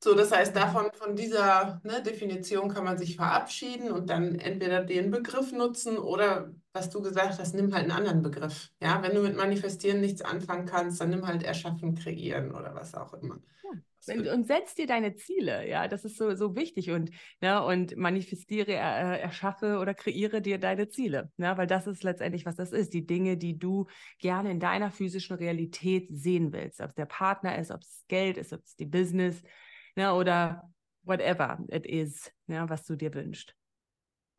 So, das heißt, davon, von dieser ne, Definition kann man sich verabschieden und dann entweder den Begriff nutzen oder, was du gesagt hast, nimm halt einen anderen Begriff. Ja, wenn du mit Manifestieren nichts anfangen kannst, dann nimm halt Erschaffen, Kreieren oder was auch immer. Und, und setz dir deine Ziele, ja, das ist so, so wichtig und, ja, ne, und manifestiere, äh, erschaffe oder kreiere dir deine Ziele, ne, weil das ist letztendlich, was das ist, die Dinge, die du gerne in deiner physischen Realität sehen willst, ob es der Partner ist, ob es Geld ist, ob es die Business, ne, oder whatever it is, ja, was du dir wünschst.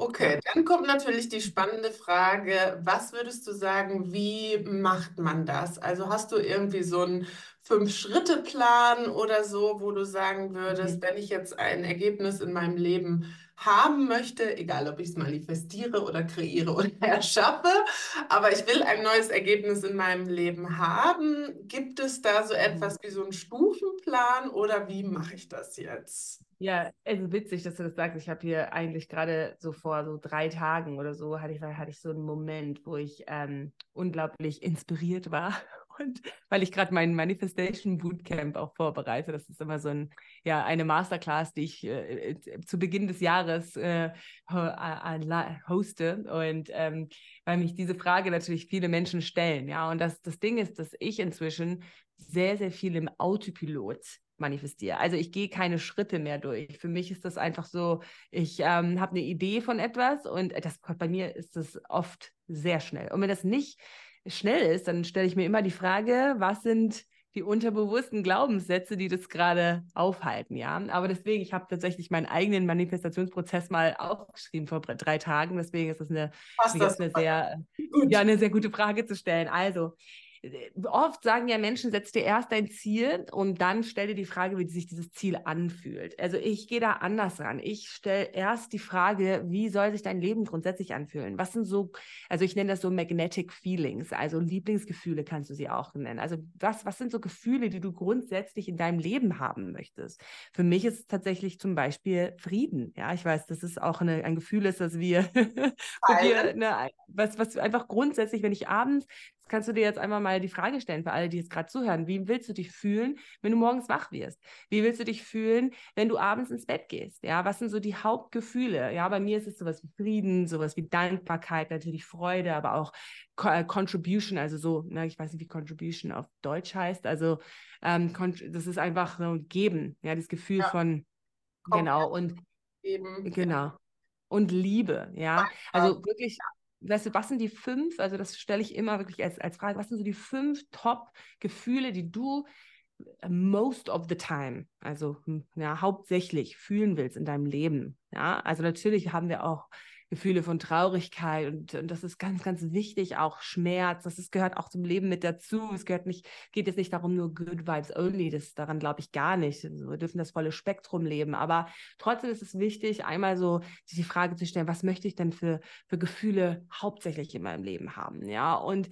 Okay, dann kommt natürlich die spannende Frage, was würdest du sagen, wie macht man das? Also hast du irgendwie so einen Fünf-Schritte-Plan oder so, wo du sagen würdest, mhm. wenn ich jetzt ein Ergebnis in meinem Leben haben möchte, egal ob ich es manifestiere oder kreiere oder erschaffe, aber ich will ein neues Ergebnis in meinem Leben haben, gibt es da so mhm. etwas wie so einen Stufenplan oder wie mache ich das jetzt? Ja, also witzig, dass du das sagst. Ich habe hier eigentlich gerade so vor so drei Tagen oder so hatte ich, hatte ich so einen Moment, wo ich ähm, unglaublich inspiriert war und weil ich gerade mein Manifestation Bootcamp auch vorbereite, das ist immer so ein, ja, eine Masterclass, die ich äh, äh zu Beginn des Jahres äh, hoste. Und ähm, weil mich diese Frage natürlich viele Menschen stellen, ja. Und das, das Ding ist, dass ich inzwischen sehr, sehr viel im Autopilot manifestiere. Also ich gehe keine Schritte mehr durch. Für mich ist das einfach so, ich ähm, habe eine Idee von etwas und das bei mir ist das oft sehr schnell. Und wenn das nicht schnell ist, dann stelle ich mir immer die Frage, was sind die unterbewussten Glaubenssätze, die das gerade aufhalten, ja. Aber deswegen, ich habe tatsächlich meinen eigenen Manifestationsprozess mal aufgeschrieben vor drei Tagen. Deswegen ist das eine, eine sehr, ja, eine sehr gute Frage zu stellen. Also, oft sagen ja Menschen, setz dir erst dein Ziel und dann stell dir die Frage, wie sich dieses Ziel anfühlt. Also ich gehe da anders ran. Ich stelle erst die Frage, wie soll sich dein Leben grundsätzlich anfühlen? Was sind so, also ich nenne das so Magnetic Feelings, also Lieblingsgefühle kannst du sie auch nennen. Also was, was sind so Gefühle, die du grundsätzlich in deinem Leben haben möchtest? Für mich ist es tatsächlich zum Beispiel Frieden. Ja, ich weiß, das ist auch eine, ein Gefühl ist, dass wir, wir ne, was, was einfach grundsätzlich, wenn ich abends das kannst du dir jetzt einmal mal die Frage stellen für alle, die jetzt gerade zuhören. Wie willst du dich fühlen, wenn du morgens wach wirst? Wie willst du dich fühlen, wenn du abends ins Bett gehst? Ja, was sind so die Hauptgefühle? Ja, bei mir ist es sowas wie Frieden, sowas wie Dankbarkeit, natürlich Freude, aber auch äh, Contribution, also so, ne, ich weiß nicht, wie Contribution auf Deutsch heißt. Also ähm, das ist einfach so geben, ja, das Gefühl ja. von genau und eben genau und Liebe, ja. Also wirklich weißt du, was sind die fünf, also das stelle ich immer wirklich als, als Frage, was sind so die fünf Top-Gefühle, die du äh, most of the time, also hm, ja, hauptsächlich fühlen willst in deinem Leben. Ja, also natürlich haben wir auch Gefühle von Traurigkeit und, und das ist ganz, ganz wichtig, auch Schmerz, das ist, gehört auch zum Leben mit dazu. Es gehört nicht, geht jetzt nicht darum, nur Good Vibes only, das daran glaube ich gar nicht. Also wir dürfen das volle Spektrum leben, aber trotzdem ist es wichtig, einmal so die Frage zu stellen, was möchte ich denn für, für Gefühle hauptsächlich in meinem Leben haben, ja, und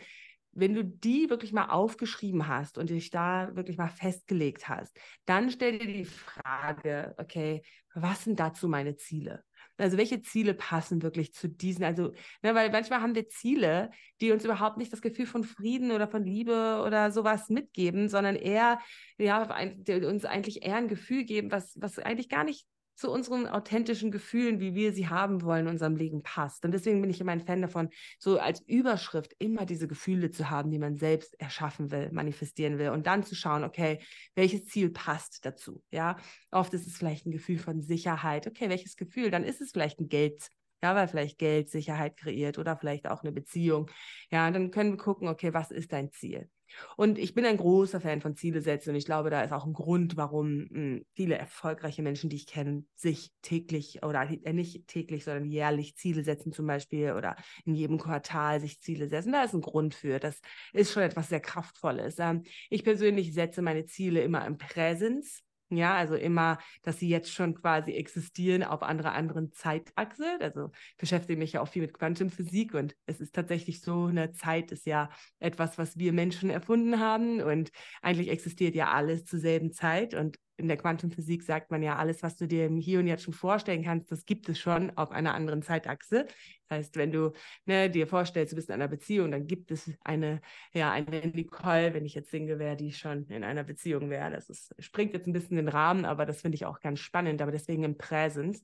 wenn du die wirklich mal aufgeschrieben hast und dich da wirklich mal festgelegt hast, dann stell dir die Frage, okay, was sind dazu meine Ziele? Also welche Ziele passen wirklich zu diesen? Also, ne, weil manchmal haben wir Ziele, die uns überhaupt nicht das Gefühl von Frieden oder von Liebe oder sowas mitgeben, sondern eher, ja, uns eigentlich eher ein Gefühl geben, was, was eigentlich gar nicht zu unseren authentischen Gefühlen, wie wir sie haben wollen, in unserem Leben passt. Und deswegen bin ich immer ein Fan davon, so als Überschrift immer diese Gefühle zu haben, die man selbst erschaffen will, manifestieren will und dann zu schauen, okay, welches Ziel passt dazu? Ja, oft ist es vielleicht ein Gefühl von Sicherheit. Okay, welches Gefühl? Dann ist es vielleicht ein Geld. Ja, weil vielleicht Geld Sicherheit kreiert oder vielleicht auch eine Beziehung. Ja, dann können wir gucken, okay, was ist dein Ziel? Und ich bin ein großer Fan von Ziele setzen und ich glaube, da ist auch ein Grund, warum mh, hm, viele erfolgreiche Menschen, die ich kenne, sich täglich oder äh, nicht täglich, sondern jährlich Ziele setzen zum Beispiel oder in jedem Quartal sich Ziele setzen. Da ist ein Grund für. Das ist schon etwas sehr Kraftvolles. Ähm, ich persönlich setze meine Ziele immer im Präsens. Ja, also immer, dass sie jetzt schon quasi existieren auf einer anderen Zeitachse. Also beschäftige mich ja auch viel mit Quantenphysik und es ist tatsächlich so, eine Zeit ist ja etwas, was wir Menschen erfunden haben und eigentlich existiert ja alles zur selben Zeit und in der Quantenphysik sagt man ja, alles, was du dir Hier und Jetzt schon vorstellen kannst, das gibt es schon auf einer anderen Zeitachse. Das heißt, wenn du ne, dir vorstellst, du bist in einer Beziehung, dann gibt es eine, ja, eine Nicole, wenn ich jetzt Single wäre, die schon in einer Beziehung wäre. Das ist, springt jetzt ein bisschen den Rahmen, aber das finde ich auch ganz spannend, aber deswegen im Präsens.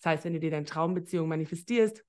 Das heißt, wenn du dir deine Traumbeziehung manifestierst,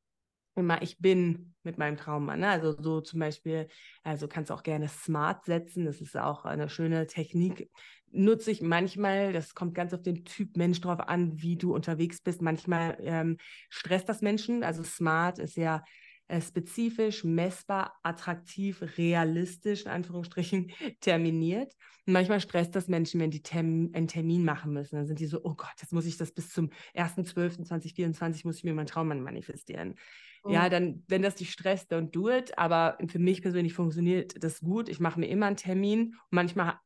immer ich bin mit meinem Traummann. Ne? Also so zum Beispiel, also kannst du auch gerne smart setzen. Das ist auch eine schöne Technik. Nutze ich manchmal, das kommt ganz auf den Typ Mensch drauf an, wie du unterwegs bist. Manchmal ähm, stresst das Menschen. Also smart ist ja äh, spezifisch, messbar, attraktiv, realistisch, in Anführungsstrichen, terminiert. Und manchmal stresst das Menschen, wenn die Term einen Termin machen müssen. Dann sind die so, oh Gott, jetzt muss ich das bis zum 1.12.2024 muss ich mir meinen Traummann manifestieren. Oh. Ja, dann, wenn das dich stresst, don't do it. Aber für mich persönlich funktioniert das gut. Ich mache mir immer einen Termin. Und manchmal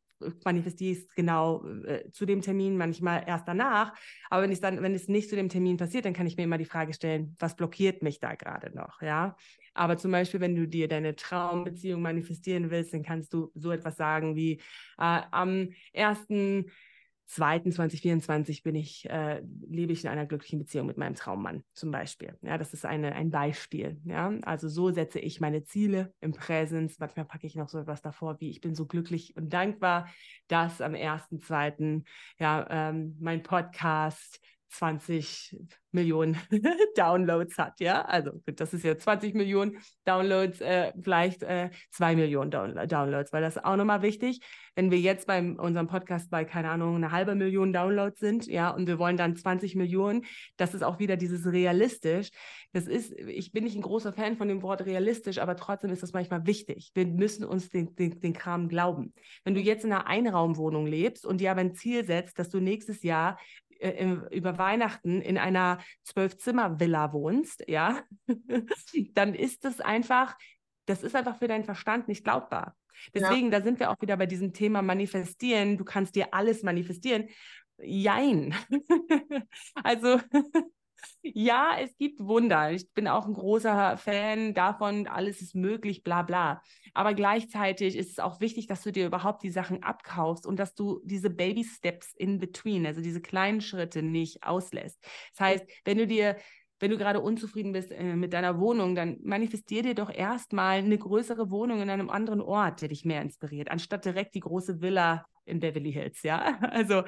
manifestiere ich es genau äh, zu dem Termin, manchmal erst danach. Aber wenn es dann, wenn es nicht zu dem Termin passiert, dann kann ich mir immer die Frage stellen, was blockiert mich da gerade noch, ja? Aber zum Beispiel, wenn du dir deine Traumbeziehung manifestieren willst, dann kannst du so etwas sagen wie äh, am ersten 2024 bin ich, äh, lebe ich in einer glücklichen Beziehung mit meinem Traummann zum Beispiel. Ja, das ist eine, ein Beispiel. Ja, also so setze ich meine Ziele im Präsens. Manchmal packe ich noch so etwas davor, wie ich bin so glücklich und dankbar, dass am 1.2. ja, ähm, mein Podcast 20 Millionen Downloads hat, ja. Also das ist ja 20 Millionen Downloads, äh, vielleicht äh, 2 Millionen Down Downloads, weil das ist auch nochmal wichtig. Wenn wir jetzt bei unserem Podcast bei, keine Ahnung, eine halbe Million Downloads sind, ja, und wir wollen dann 20 Millionen, das ist auch wieder dieses realistisch. Das ist, ich bin nicht ein großer Fan von dem Wort realistisch, aber trotzdem ist das manchmal wichtig. Wir müssen uns den, den, den Kram glauben. Wenn du jetzt in einer Einraumwohnung lebst und dir aber ein Ziel setzt, dass du nächstes Jahr über Weihnachten in einer Zwölf-Zimmer-Villa wohnst, ja, dann ist das einfach, das ist einfach für deinen Verstand nicht glaubbar. Deswegen, ja. da sind wir auch wieder bei diesem Thema manifestieren. Du kannst dir alles manifestieren. Jein. also ja, es gibt Wunder. Ich bin auch ein großer Fan davon, alles ist möglich, bla bla. Aber gleichzeitig ist es auch wichtig, dass du dir überhaupt die Sachen abkaufst und dass du diese Baby Steps in between, also diese kleinen Schritte nicht auslässt. Das heißt, wenn du dir wenn du gerade unzufrieden bist äh, mit deiner Wohnung, dann manifestier dir doch erstmal eine größere Wohnung in einem anderen Ort, der dich mehr inspiriert, anstatt direkt die große Villa in Beverly Hills, ja? Also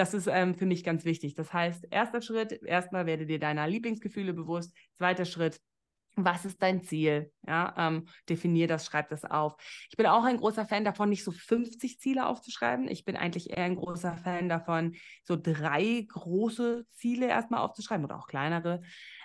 das ist ähm, für mich ganz wichtig. Das heißt, erster Schritt, erstmal werde dir deiner Lieblingsgefühle bewusst. Zweiter Schritt, was ist dein Ziel? Ja, ähm, definier das, schreib das auf. Ich bin auch ein großer Fan davon, nicht so 50 Ziele aufzuschreiben. Ich bin eigentlich eher ein großer Fan davon, so drei große Ziele erstmal aufzuschreiben oder auch kleinere,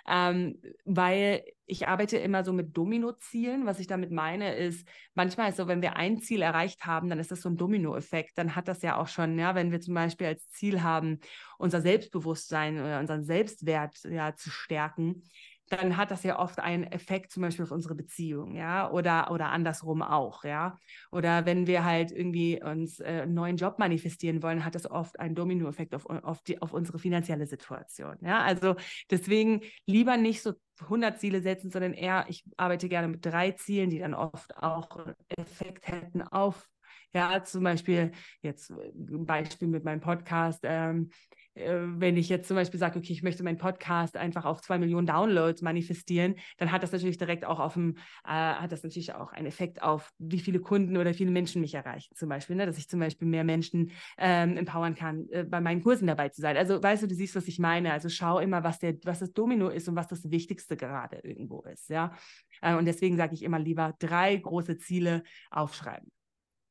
ähm, weil ich arbeite immer so mit Domino-Zielen. Was ich damit meine, ist, manchmal ist so, wenn wir ein Ziel erreicht haben, dann ist das so ein Domino-Effekt. Dann hat das ja auch schon, ja, wenn wir zum Beispiel als Ziel haben, unser Selbstbewusstsein oder unseren Selbstwert ja, zu stärken, dann hat das ja oft einen Effekt zum Beispiel auf unsere Beziehung, ja, oder, oder andersrum auch, ja. Oder wenn wir halt irgendwie uns äh, einen neuen Job manifestieren wollen, hat das oft einen Dominoeffekt auf, auf, die, auf unsere finanzielle Situation, ja. Also deswegen lieber nicht so 100 Ziele setzen, sondern eher, ich arbeite gerne mit drei Zielen, die dann oft auch Effekt hätten auf ja, zum Beispiel jetzt ein Beispiel mit meinem Podcast. Ähm, äh, wenn ich jetzt zum Beispiel sage, okay, ich möchte meinen Podcast einfach auf zwei Millionen Downloads manifestieren, dann hat das natürlich direkt auch auf dem, äh, hat das natürlich auch einen Effekt auf, wie viele Kunden oder viele Menschen mich erreichen, zum Beispiel, ne? dass ich zum Beispiel mehr Menschen ähm, empowern kann, äh, bei meinen Kursen dabei zu sein. Also weißt du, du siehst, was ich meine. Also schau immer, was der, was das Domino ist und was das Wichtigste gerade irgendwo ist, ja. Äh, und deswegen sage ich immer lieber drei große Ziele aufschreiben.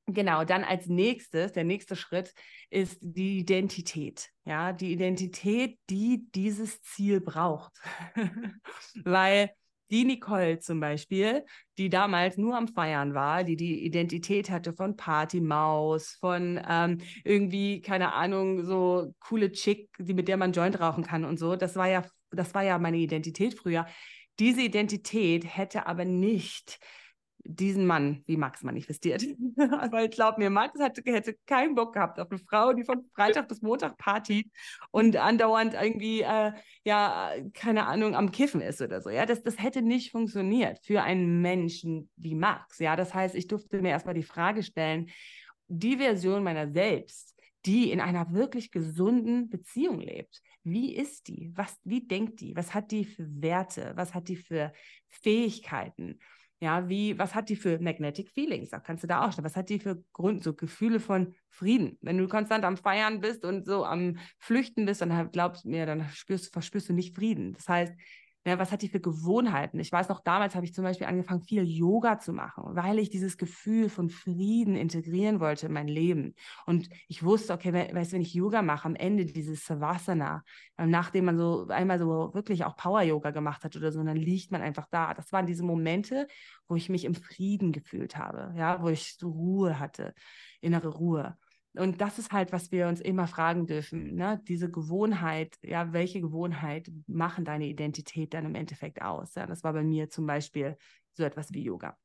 Genau, dann als nächstes, der nächste Schritt ist die Identität. Ja, die Identität, die dieses Ziel braucht. Weil die Nicole zum Beispiel, die damals nur am Feiern war, die die Identität hatte von Partymaus, von ähm, irgendwie, keine Ahnung, so coole Chick, die mit der man Joint rauchen kann und so, das war ja, das war ja meine Identität früher. Diese Identität hätte aber nicht diesen Mann wie Max manifestiert. Weil glaub mir, Max hatte, hätte keinen Bock gehabt auf eine Frau, die von Freitag bis Montag partyt und andauernd irgendwie, äh, ja, keine Ahnung, am Kiffen ist oder so. Ja, das, das hätte nicht funktioniert für einen Menschen wie Max. Ja, das heißt, ich durfte mir erstmal die Frage stellen, die Version meiner selbst, die in einer wirklich gesunden Beziehung lebt. Wie ist die? Was, wie denkt die? Was hat die für Werte? Was hat die für Fähigkeiten? Ja, wie, was hat die für Magnetic Feelings? Da kannst du da auch stellen. Was hat die für Grund, so Gefühle von Frieden? Wenn du konstant am Feiern bist und so am Flüchten bist, dann glaubst du mir, dann spürst, verspürst du nicht Frieden. Das heißt, ja, was hat die für Gewohnheiten? Ich weiß noch, damals habe ich zum Beispiel angefangen, viel Yoga zu machen, weil ich dieses Gefühl von Frieden integrieren wollte in mein Leben. Und ich wusste, okay, weißt wenn ich Yoga mache, am Ende dieses Savasana, ähm, nachdem man so einmal so wirklich auch Power-Yoga gemacht hat oder so, dann liegt man einfach da. Das waren diese Momente, wo ich mich im Frieden gefühlt habe, ja, wo ich so Ruhe hatte, innere Ruhe. Und das ist halt, was wir uns immer fragen dürfen. Ne? Diese Gewohnheit, ja, welche Gewohnheit machen deine Identität dann im Endeffekt aus? Ja, das war bei mir zum Beispiel so etwas wie Yoga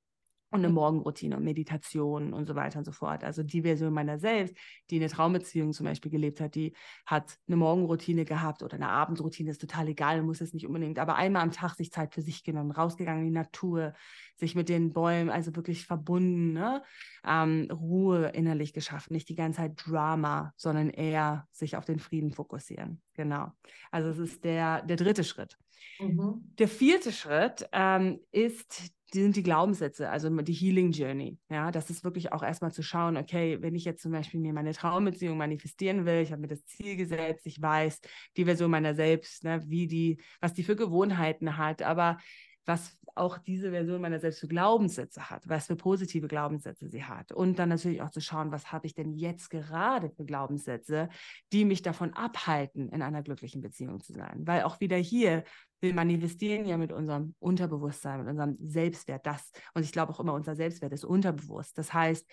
und eine mhm. Morgenroutine und Meditation und so weiter und so fort. Also die Version meiner selbst, die eine Traumbeziehung zum Beispiel gelebt hat, die hat eine Morgenroutine gehabt oder eine Abendroutine, ist total egal, muss es nicht unbedingt, aber einmal am Tag sich Zeit für sich genommen, rausgegangen in die Natur, sich mit den Bäumen, also wirklich verbunden, ne? ähm, Ruhe innerlich geschaffen, nicht die ganze Zeit Drama, sondern eher sich auf den Frieden fokussieren. Genau. Also es ist der, der dritte Schritt. Mhm. Der vierte Schritt ähm, ist die sind die Glaubenssätze, also die Healing Journey. Ja, das ist wirklich auch erstmal zu schauen, okay, wenn ich jetzt zum Beispiel mir meine Traumbeziehung manifestieren will, ich habe mir das Ziel gesetzt, ich weiß die Version meiner selbst, ne, wie die, was die für Gewohnheiten hat, aber was auch diese Version meiner selbst für Glaubenssätze hat, was für positive Glaubenssätze sie hat. Und dann natürlich auch zu schauen, was habe ich denn jetzt gerade für Glaubenssätze, die mich davon abhalten, in einer glücklichen Beziehung zu sein. Weil auch wieder hier, wir manifestieren ja mit unserem Unterbewusstsein, mit unserem Selbstwert das. Und ich glaube auch immer, unser Selbstwert ist unterbewusst. Das heißt,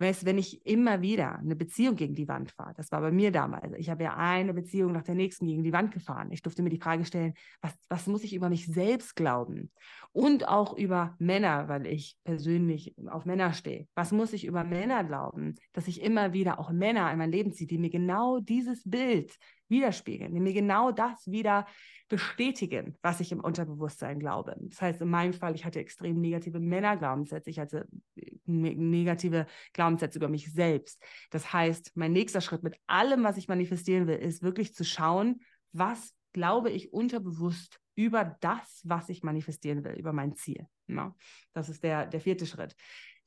Weißt, wenn ich immer wieder eine Beziehung gegen die Wand fahre, das war bei mir damals, ich habe ja eine Beziehung nach der nächsten gegen die Wand gefahren. Ich durfte mir die Frage stellen, was, was muss ich über mich selbst glauben? Und auch über Männer, weil ich persönlich auf Männer stehe. Was muss ich über Männer glauben? Dass ich immer wieder auch Männer in mein Leben ziehe, die mir genau dieses Bild widerspiegeln, die mir genau das wieder bestätigen, was ich im Unterbewusstsein glaube. Das heißt, in meinem Fall, ich hatte extrem negative Männerglaubenssätze, ich hatte ne negative Glaubenssätze über mich selbst. Das heißt, mein nächster Schritt mit allem, was ich manifestieren will, ist wirklich zu schauen, was glaube ich unterbewusst über das, was ich manifestieren will, über mein Ziel. Ja, das ist der, der vierte Schritt.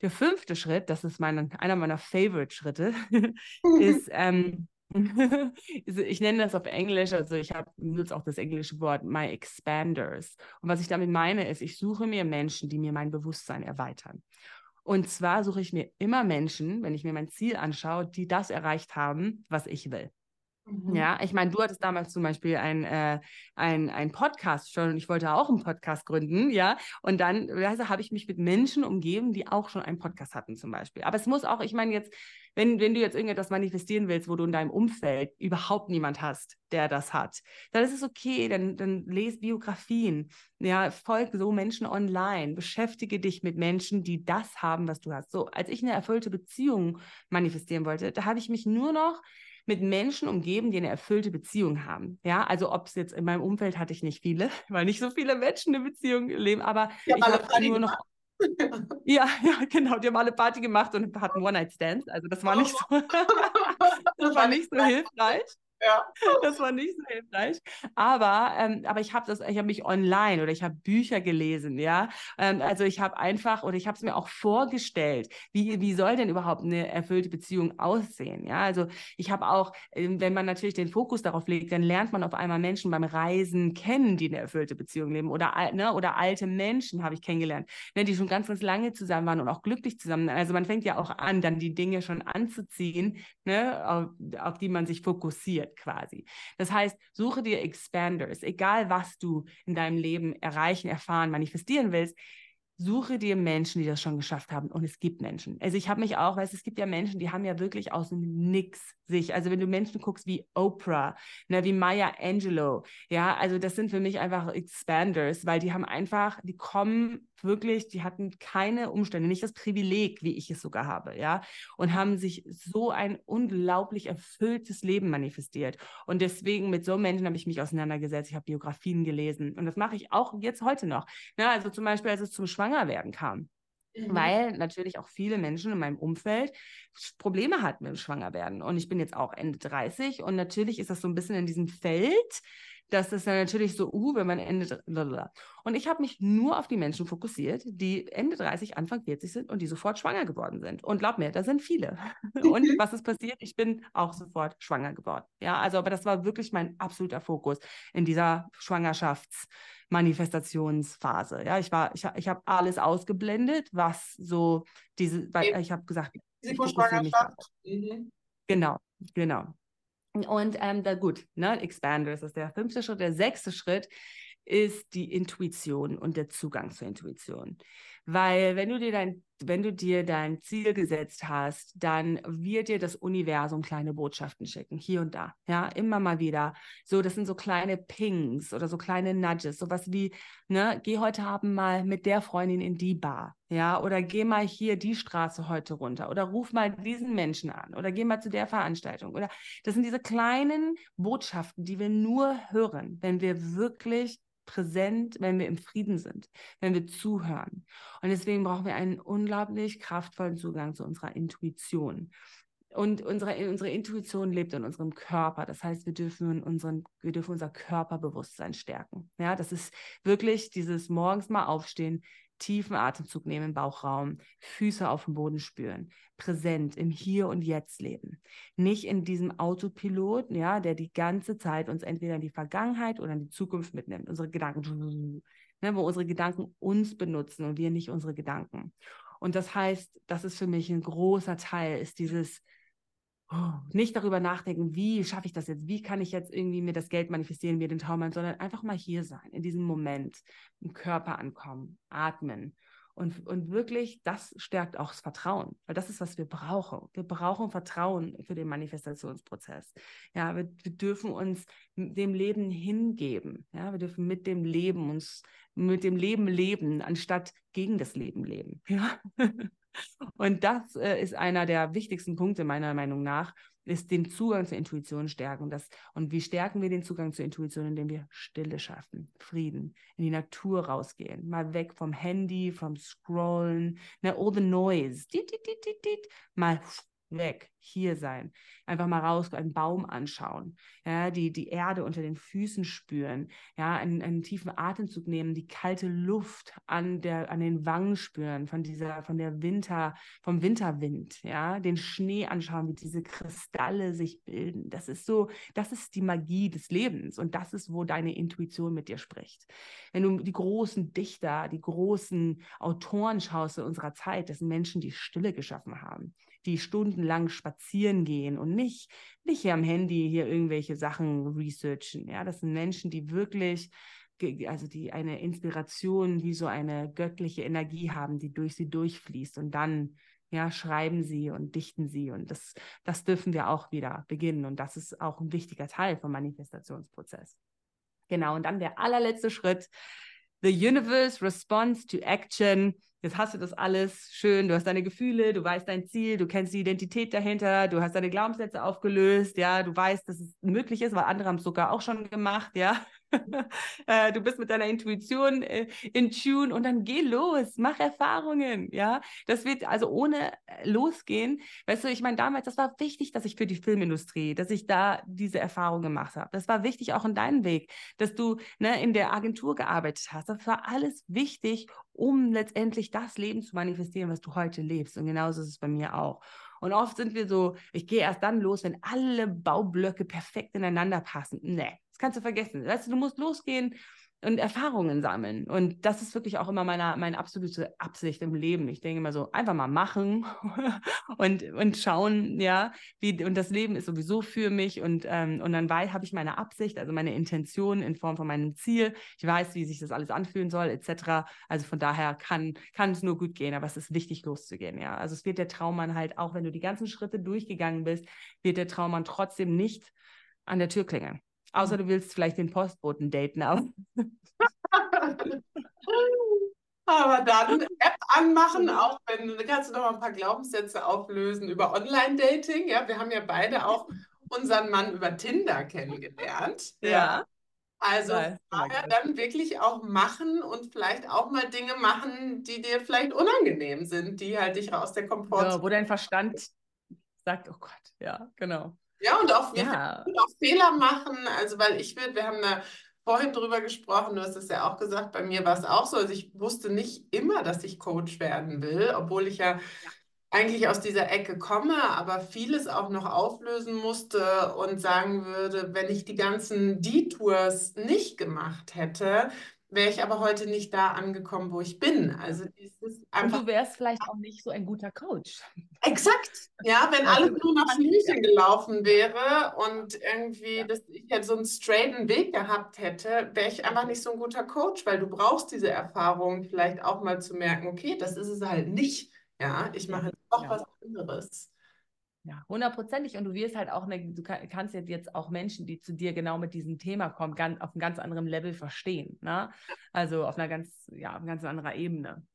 Der fünfte Schritt, das ist mein, einer meiner Favorite-Schritte, ist ähm, ich nenne das auf Englisch, also ich nutze auch das englische Wort My Expanders. Und was ich damit meine, ist, ich suche mir Menschen, die mir mein Bewusstsein erweitern. Und zwar suche ich mir immer Menschen, wenn ich mir mein Ziel anschaue, die das erreicht haben, was ich will. Mhm. Ja, ich meine, du hattest damals zum Beispiel ein, äh, ein, ein Podcast schon und ich wollte auch einen Podcast gründen, ja. Und dann also, habe ich mich mit Menschen umgeben, die auch schon einen Podcast hatten, zum Beispiel. Aber es muss auch, ich meine, jetzt, wenn, wenn du jetzt irgendetwas manifestieren willst, wo du in deinem Umfeld überhaupt niemand hast, der das hat, dann ist es okay, dann, dann lese Biografien, ja, folg so Menschen online, beschäftige dich mit Menschen, die das haben, was du hast. So, als ich eine erfüllte Beziehung manifestieren wollte, da habe ich mich nur noch mit Menschen umgeben, die eine erfüllte Beziehung haben. Ja, also ob es jetzt in meinem Umfeld hatte ich nicht viele, weil nicht so viele Menschen eine Beziehung leben, aber ja, ich habe nur noch. Ja, ja, genau. Die haben alle Party gemacht und hatten One-Night-Stands. Also das war nicht so, das war nicht so hilfreich. Das war nicht so hilfreich. Aber, ähm, aber ich habe das, ich habe mich online oder ich habe Bücher gelesen, ja. Ähm, also ich habe einfach oder ich habe es mir auch vorgestellt, wie, wie soll denn überhaupt eine erfüllte Beziehung aussehen? Ja, also ich habe auch, ähm, wenn man natürlich den Fokus darauf legt, dann lernt man auf einmal Menschen beim Reisen kennen, die eine erfüllte Beziehung leben oder, ne, oder alte Menschen habe ich kennengelernt, ne, die schon ganz, ganz lange zusammen waren und auch glücklich zusammen. Also man fängt ja auch an, dann die Dinge schon anzuziehen, ne, auf, auf die man sich fokussiert quasi. Das heißt, suche dir Expanders, egal was du in deinem Leben erreichen, erfahren, manifestieren willst. Suche dir Menschen, die das schon geschafft haben. Und es gibt Menschen. Also ich habe mich auch, weißt es gibt ja Menschen, die haben ja wirklich aus dem Nix sich. Also wenn du Menschen guckst wie Oprah, ne, wie Maya Angelou, ja, also das sind für mich einfach Expanders, weil die haben einfach, die kommen wirklich, die hatten keine Umstände, nicht das Privileg, wie ich es sogar habe, ja, und haben sich so ein unglaublich erfülltes Leben manifestiert. Und deswegen mit so Menschen habe ich mich auseinandergesetzt. Ich habe Biografien gelesen und das mache ich auch jetzt heute noch. Ne, also zum Beispiel, als es zum Schwangerwerden kam. Mhm. Weil natürlich auch viele Menschen in meinem Umfeld Probleme hatten mit dem Schwangerwerden. Und ich bin jetzt auch Ende 30 und natürlich ist das so ein bisschen in diesem Feld, dass es dann natürlich so, uh, wenn man Ende. Blablabla. Und ich habe mich nur auf die Menschen fokussiert, die Ende 30, Anfang 40 sind und die sofort schwanger geworden sind. Und glaub mir, da sind viele. Und was ist passiert? Ich bin auch sofort schwanger geworden. Ja, also, aber das war wirklich mein absoluter Fokus in dieser Schwangerschaftsmanifestationsphase. Ja, ich war, ich, ich habe alles ausgeblendet, was so diese, weil ich habe gesagt, Risikoschwangerschaft. Mhm. Genau, genau. Und ähm, da gut, ne, Expander ist der fünfte Schritt. Der sechste Schritt ist die Intuition und der Zugang zur Intuition. Weil wenn du dir dein, wenn du dir dein Ziel gesetzt hast, dann wird dir das Universum kleine Botschaften schicken, hier und da. Ja, immer mal wieder. So, das sind so kleine Pings oder so kleine Nudges, sowas wie, ne, geh heute Abend mal mit der Freundin in die Bar. Ja, oder geh mal hier die Straße heute runter oder ruf mal diesen Menschen an oder geh mal zu der Veranstaltung. Oder das sind diese kleinen Botschaften, die wir nur hören, wenn wir wirklich präsent, wenn wir im Frieden sind, wenn wir zuhören. Und deswegen brauchen wir einen unglaublich kraftvollen Zugang zu unserer Intuition. Und unsere, unsere Intuition lebt in unserem Körper. Das heißt, wir dürfen, unseren, wir dürfen unser Körperbewusstsein stärken. Ja, das ist wirklich dieses morgens mal aufstehen, tiefen Atemzug nehmen im Bauchraum, Füße auf dem Boden spüren, präsent im Hier und Jetzt leben. Nicht in diesem Autopilot, ja, der die ganze Zeit uns entweder in die Vergangenheit oder in die Zukunft mitnimmt. Unsere Gedanken, ne, wo unsere Gedanken uns benutzen und wir nicht unsere Gedanken. Und das heißt, das ist für mich ein großer Teil, ist dieses nicht darüber nachdenken, wie schaffe ich das jetzt, wie kann ich jetzt irgendwie mir das Geld manifestieren, mir den Traum sondern einfach mal hier sein, in diesem Moment, im Körper ankommen, atmen. Und, und wirklich, das stärkt auch das Vertrauen, weil das ist, was wir brauchen. Wir brauchen Vertrauen für den Manifestationsprozess. Ja, wir, wir dürfen uns dem Leben hingeben. Ja, wir dürfen mit dem Leben uns, mit dem Leben leben, anstatt gegen das Leben leben. Ja. Und das äh, ist einer der wichtigsten Punkte meiner Meinung nach, ist den Zugang zur Intuition stärken. Das, und wie stärken wir den Zugang zur Intuition, indem wir Stille schaffen, Frieden, in die Natur rausgehen, mal weg vom Handy, vom Scrollen, ne, all the noise, dit, dit, dit, mal weg, hier sein. Einfach mal raus, einen Baum anschauen, ja, die, die Erde unter den Füßen spüren, ja, einen, einen tiefen Atemzug nehmen, die kalte Luft an, der, an den Wangen spüren, von dieser, von der Winter, vom Winterwind, ja, den Schnee anschauen, wie diese Kristalle sich bilden. Das ist so, das ist die Magie des Lebens und das ist, wo deine Intuition mit dir spricht. Wenn du die großen Dichter, die großen Autoren schaust in unserer Zeit, das sind Menschen, die Stille geschaffen haben die stundenlang spazieren gehen und nicht, nicht hier am Handy hier irgendwelche Sachen researchen. Ja, das sind Menschen, die wirklich also die eine Inspiration wie so eine göttliche Energie haben, die durch sie durchfließt und dann ja, schreiben sie und dichten sie und das, das dürfen wir auch wieder beginnen und das ist auch ein wichtiger Teil vom Manifestationsprozess. Genau, und dann der allerletzte Schritt, the universe responds to action. Jetzt hast du das alles schön, du hast deine Gefühle, du weißt dein Ziel, du kennst die Identität dahinter, du hast deine Glaubenssätze aufgelöst, ja, du weißt, dass es möglich ist, weil andere haben es sogar auch schon gemacht, ja. Äh, du bist mit deiner Intuition äh, in Tune und dann geh los, mach Erfahrungen, ja. Das wird also ohne äh, losgehen. Weißt du, ich meine, damals, das war wichtig, dass ich für die Filmindustrie, dass ich da diese Erfahrung gemacht habe. Das war wichtig auch in deinem Weg, dass du ne, in der Agentur gearbeitet hast. Das war alles wichtig, um letztendlich das Leben zu manifestieren, was du heute lebst. Und genauso ist es bei mir auch. Und oft sind wir so, ich gehe erst dann los, wenn alle Baublöcke perfekt ineinander passen. Nee, das kannst du vergessen. Weißt du, du musst losgehen und Erfahrungen sammeln. Und das ist wirklich auch immer meine, meine absolute Absicht im Leben. Ich denke immer so, einfach mal machen und, und schauen, ja, wie, und das Leben ist sowieso für mich und, ähm, und dann habe ich meine Absicht, also meine Intention in Form von meinem Ziel. Ich weiß, wie sich das alles anfühlen soll, etc. Also von daher kann, kann es nur gut gehen, aber es ist wichtig loszugehen, ja. Also es wird der Traummann halt, auch wenn du die ganzen Schritte durchgegangen bist, wird der Traummann trotzdem nicht an der Tür klingeln. Außer du willst vielleicht den Postboten daten, aber. aber dann App anmachen, auch wenn du kannst du noch mal ein paar Glaubenssätze auflösen über Online-Dating. Ja, wir haben ja beide auch unseren Mann über Tinder kennengelernt. Ja. ja. Also daher dann wirklich auch machen und vielleicht auch mal Dinge machen, die dir vielleicht unangenehm sind, die halt dich aus der Komfortzone. Ja, wo dein Verstand sagt, oh Gott, ja, genau. Ja, und auch, ja. auch Fehler machen. Also, weil ich will, wir haben da vorhin drüber gesprochen, du hast es ja auch gesagt, bei mir war es auch so. Also, ich wusste nicht immer, dass ich Coach werden will, obwohl ich ja, ja eigentlich aus dieser Ecke komme, aber vieles auch noch auflösen musste und sagen würde, wenn ich die ganzen Detours nicht gemacht hätte, wäre ich aber heute nicht da angekommen, wo ich bin. Also dieses einfach. Und du wärst vielleicht auch nicht so ein guter Coach. Exakt. Ja, wenn also, alles nur nach Schnürchen gelaufen wäre und irgendwie, ja. dass ich jetzt so einen straighten Weg gehabt hätte, wäre ich einfach nicht so ein guter Coach, weil du brauchst diese Erfahrung vielleicht auch mal zu merken, okay, das ist es halt nicht. Ja, ich mache jetzt auch ja. was anderes. Ja, hundertprozentig. Und du wirst halt auch, eine, du kannst jetzt auch Menschen, die zu dir genau mit diesem Thema kommen, ganz, auf einem ganz anderen Level verstehen. Ne? Also auf einer ganz, ja, auf einer ganz anderen Ebene.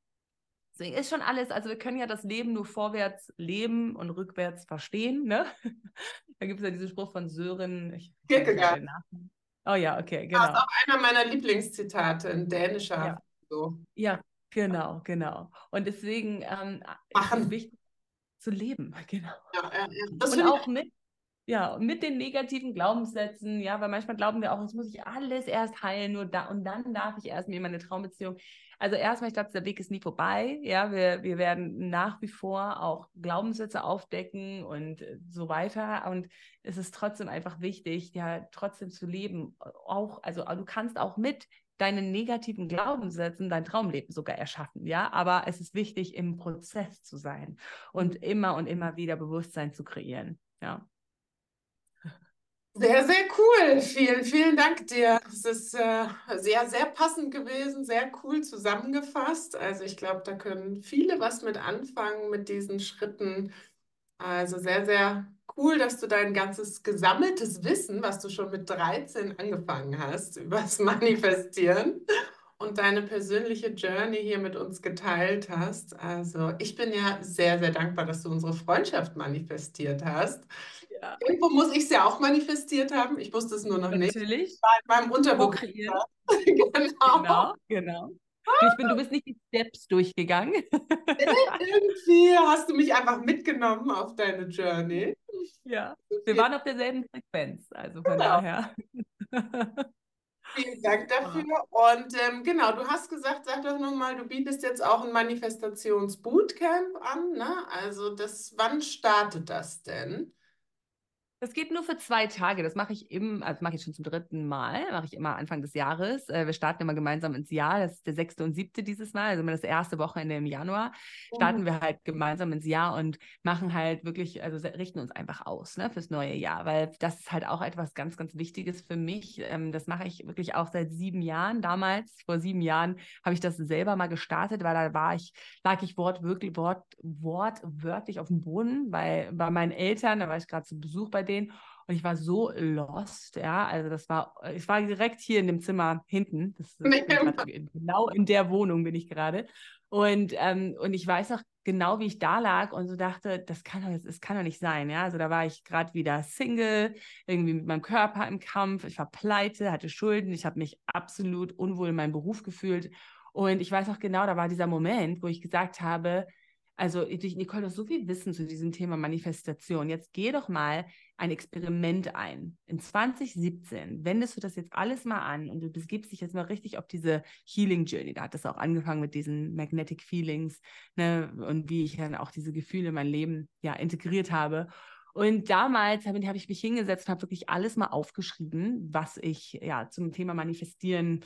Deswegen ist schon alles, also wir können ja das Leben nur vorwärts leben und rückwärts verstehen. Ne? da gibt es ja diesen Spruch von Sören. Ich, Kierkegaard. Oh ja, okay, genau. Das ist auch einer meiner Lieblingszitate, ein dänischer. Ja, so. ja genau, genau. Und deswegen ähm, ist es wichtig, zu leben. Genau. Ja, ja. Und auch mit, ja, mit den negativen Glaubenssätzen, ja, weil manchmal glauben wir auch, jetzt muss ich alles erst heilen, nur da und dann darf ich erst mir meine Traumbeziehung. Also erstmal, ich glaube, der Weg ist nie vorbei. Ja, wir, wir werden nach wie vor auch Glaubenssätze aufdecken und so weiter. Und es ist trotzdem einfach wichtig, ja, trotzdem zu leben. Auch, also du kannst auch mit deinen negativen Glaubenssätzen dein Traumleben sogar erschaffen, ja. Aber es ist wichtig, im Prozess zu sein und immer und immer wieder Bewusstsein zu kreieren, ja. Sehr, sehr cool. Vielen, vielen Dank dir. Es ist äh, sehr, sehr passend gewesen, sehr cool zusammengefasst. Also ich glaube, da können viele was mit anfangen mit diesen Schritten. Also sehr, sehr cool, dass du dein ganzes gesammeltes Wissen, was du schon mit 13 angefangen hast, übers Manifestieren und deine persönliche Journey hier mit uns geteilt hast. Also ich bin ja sehr, sehr dankbar, dass du unsere Freundschaft manifestiert hast. Ja. Irgendwo muss ich es ja auch manifestiert haben. Ich wusste es nur noch Natürlich. nicht. Natürlich. In meinem Unterbewusstsein. genau. genau. Genau. Ich bin, du bist nicht die Steps durchgegangen. Irgendwie hast du mich einfach mitgenommen auf deine Journey. Ja, wir waren auf derselben Frequenz, also von genau. daher. Vielen Dank dafür. Und ähm, genau, du hast gesagt, sag doch nochmal, du bietest jetzt auch ein Manifestationsbootcamp an. Ne? Also das, wann startet das denn? Das geht nur für zwei Tage. Das mache ich im, also mache ich schon zum dritten Mal, mache ich immer Anfang des Jahres. Äh, wir starten immer gemeinsam ins Jahr. Das ist der sechste und siebte dieses Mal, also immer das erste Wochenende im Januar. Starten mhm. wir halt gemeinsam ins Jahr und machen halt wirklich, also richten uns einfach aus ne, fürs neue Jahr, weil das ist halt auch etwas ganz, ganz Wichtiges für mich. Ähm, das mache ich wirklich auch seit sieben Jahren. Damals, vor sieben Jahren, habe ich das selber mal gestartet, weil da war ich, lag ich wortwörtlich, wort, wortwörtlich auf dem Boden, weil bei meinen Eltern, da war ich gerade zu Besuch bei denen und ich war so lost, ja. Also das war, ich war direkt hier in dem Zimmer hinten. Das ist genau in der Wohnung bin ich gerade. Und, ähm, und ich weiß noch genau, wie ich da lag und so dachte, das kann doch, das kann doch nicht sein, ja. Also da war ich gerade wieder Single, irgendwie mit meinem Körper im Kampf. Ich war pleite, hatte Schulden. Ich habe mich absolut unwohl in meinem Beruf gefühlt. Und ich weiß noch genau, da war dieser Moment, wo ich gesagt habe, also Nicole, du hast so viel Wissen zu diesem Thema Manifestation. Jetzt geh doch mal ein Experiment ein. In 2017 wendest du das jetzt alles mal an und du begibst dich jetzt mal richtig auf diese Healing Journey. Da hat das auch angefangen mit diesen Magnetic Feelings ne, und wie ich dann auch diese Gefühle in mein Leben ja integriert habe. Und damals habe hab ich mich hingesetzt und habe wirklich alles mal aufgeschrieben, was ich ja zum Thema Manifestieren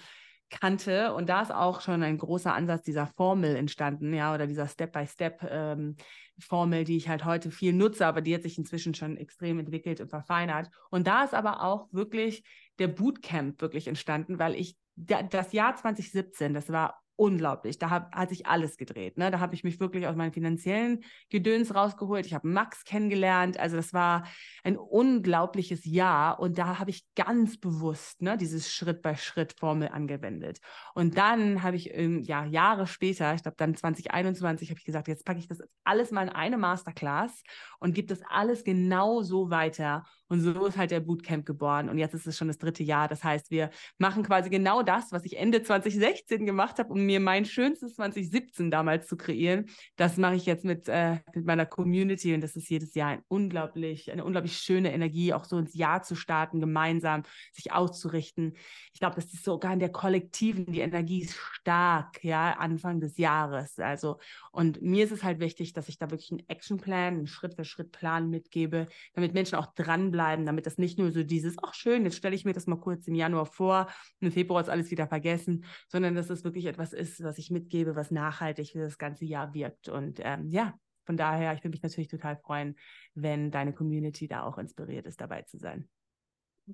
kannte. Und da ist auch schon ein großer Ansatz dieser Formel entstanden, ja, oder dieser Step-by-Step-Formel, ähm, die ich halt heute viel nutze, aber die hat sich inzwischen schon extrem entwickelt und verfeinert. Und da ist aber auch wirklich der Bootcamp wirklich entstanden, weil ich das Jahr 2017, das war unglaublich. Da hab, hat sich alles gedreht. Ne? Da habe ich mich wirklich aus meinen finanziellen Gedöns rausgeholt. Ich habe Max kennengelernt. Also das war ein unglaubliches Jahr. Und da habe ich ganz bewusst ne, dieses Schritt-bei-Schritt-Formel angewendet. Und dann habe ich ähm, ja, Jahre später, ich glaube dann 2021, habe ich gesagt, jetzt packe ich das alles mal in eine Masterclass und gebe das alles genau so weiter. Und so ist halt der Bootcamp geboren. Und jetzt ist es schon das dritte Jahr. Das heißt, wir machen quasi genau das, was ich Ende 2016 gemacht habe, um mir mein schönstes 2017 damals zu kreieren. Das mache ich jetzt mit, äh, mit meiner Community. Und das ist jedes Jahr ein unglaublich, eine unglaublich schöne Energie, auch so ins Jahr zu starten, gemeinsam sich auszurichten. Ich glaube, das ist sogar in der kollektiven, die Energie ist stark, ja, Anfang des Jahres. Also, und mir ist es halt wichtig, dass ich da wirklich einen Actionplan, einen Schritt-für-Schritt-Plan mitgebe, damit Menschen auch dranbleiben bleiben, damit das nicht nur so dieses, ach schön, jetzt stelle ich mir das mal kurz im Januar vor, im Februar ist alles wieder vergessen, sondern dass es wirklich etwas ist, was ich mitgebe, was nachhaltig für das ganze Jahr wirkt. Und ähm, ja, von daher, ich würde mich natürlich total freuen, wenn deine Community da auch inspiriert ist, dabei zu sein.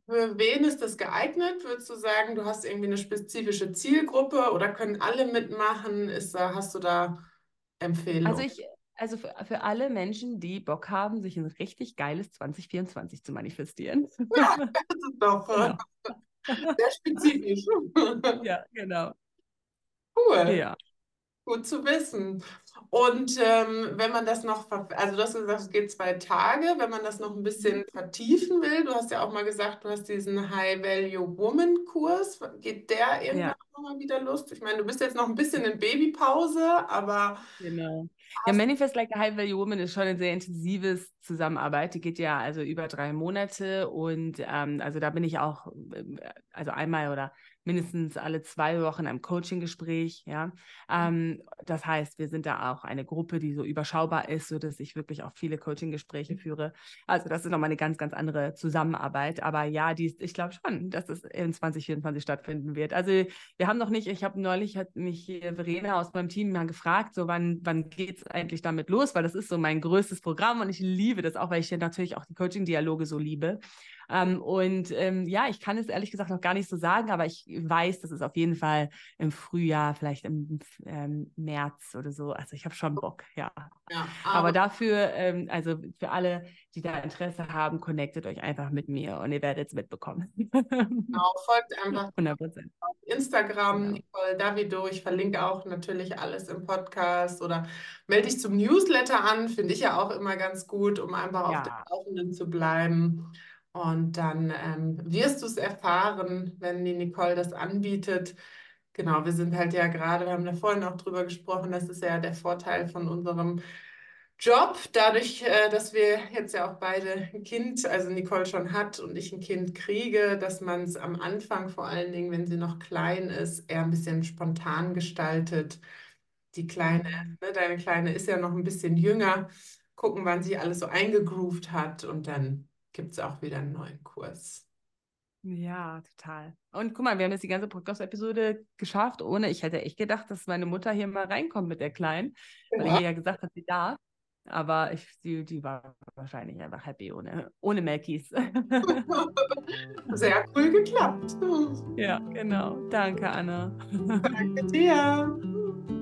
Für wen ist das geeignet? Würdest du sagen, du hast irgendwie eine spezifische Zielgruppe oder können alle mitmachen? Ist da, hast du da Empfehlungen? Also ich, also für, für alle Menschen, die Bock haben, sich ein richtig geiles 2024 zu manifestieren. Ja, das ist doch genau. sehr spezifisch. ja, genau. Cool. Ja. Gut zu wissen. Und ähm, wenn man das noch, also du hast gesagt, es geht zwei Tage, wenn man das noch ein bisschen vertiefen will, du hast ja auch mal gesagt, du hast diesen High Value Woman Kurs, geht der irgendwann ja. nochmal wieder Lust? Ich meine, du bist jetzt noch ein bisschen in Babypause, aber genau. Ja, Manifest Like a High Value Woman ist schon ein sehr intensives Zusammenarbeit. Die geht ja also über drei Monate und ähm, also da bin ich auch, äh, also einmal oder mindestens alle zwei Wochen ein Coaching-Gespräch. Ja? Ähm, das heißt, wir sind da auch eine Gruppe, die so überschaubar ist, sodass ich wirklich auch viele Coaching-Gespräche führe. Also das ist nochmal eine ganz, ganz andere Zusammenarbeit. Aber ja, die, ich glaube schon, dass es in 2024 stattfinden wird. Also wir haben noch nicht, ich habe neulich, hat mich Verena aus meinem Team mal gefragt, so wann, wann geht es eigentlich damit los, weil das ist so mein größtes Programm und ich liebe das auch, weil ich ja natürlich auch die Coaching-Dialoge so liebe. Ähm, und ähm, ja, ich kann es ehrlich gesagt noch gar nicht so sagen, aber ich weiß, dass es auf jeden Fall im Frühjahr, vielleicht im ähm, März oder so. Also ich habe schon Bock, ja. ja aber, aber, dafür, ähm, also für alle, die da Interesse haben, connectet euch einfach mit mir und ihr werdet es mitbekommen. Genau, folgt einfach 100%. auf Instagram, genau. Nicole Davido. Ich verlinke auch natürlich alles im Podcast oder melde dich zum Newsletter an, finde ich ja auch immer ganz gut, um einfach ja. auf dem Laufenden zu bleiben. Und dann ähm, wirst du es erfahren, wenn die Nicole das anbietet. Genau, wir sind halt ja gerade, wir haben da vorhin auch drüber gesprochen, das ist ja der Vorteil von unserem Job, dadurch, äh, dass wir jetzt ja auch beide ein Kind, also Nicole schon hat und ich ein Kind kriege, dass man es am Anfang vor allen Dingen, wenn sie noch klein ist, eher ein bisschen spontan gestaltet. Die Kleine, ne, deine Kleine ist ja noch ein bisschen jünger, gucken, wann sie alles so eingegroovt hat und dann gibt es auch wieder einen neuen Kurs. Ja, total. Und guck mal, wir haben jetzt die ganze Podcast-Episode geschafft, ohne, ich hätte echt gedacht, dass meine Mutter hier mal reinkommt mit der Kleinen, weil ja. ich ihr ja gesagt habe, sie darf. Aber ich, die, die war wahrscheinlich einfach happy ohne, ohne Melkies. Sehr cool geklappt. Ja, genau. Danke, Anna. Danke dir.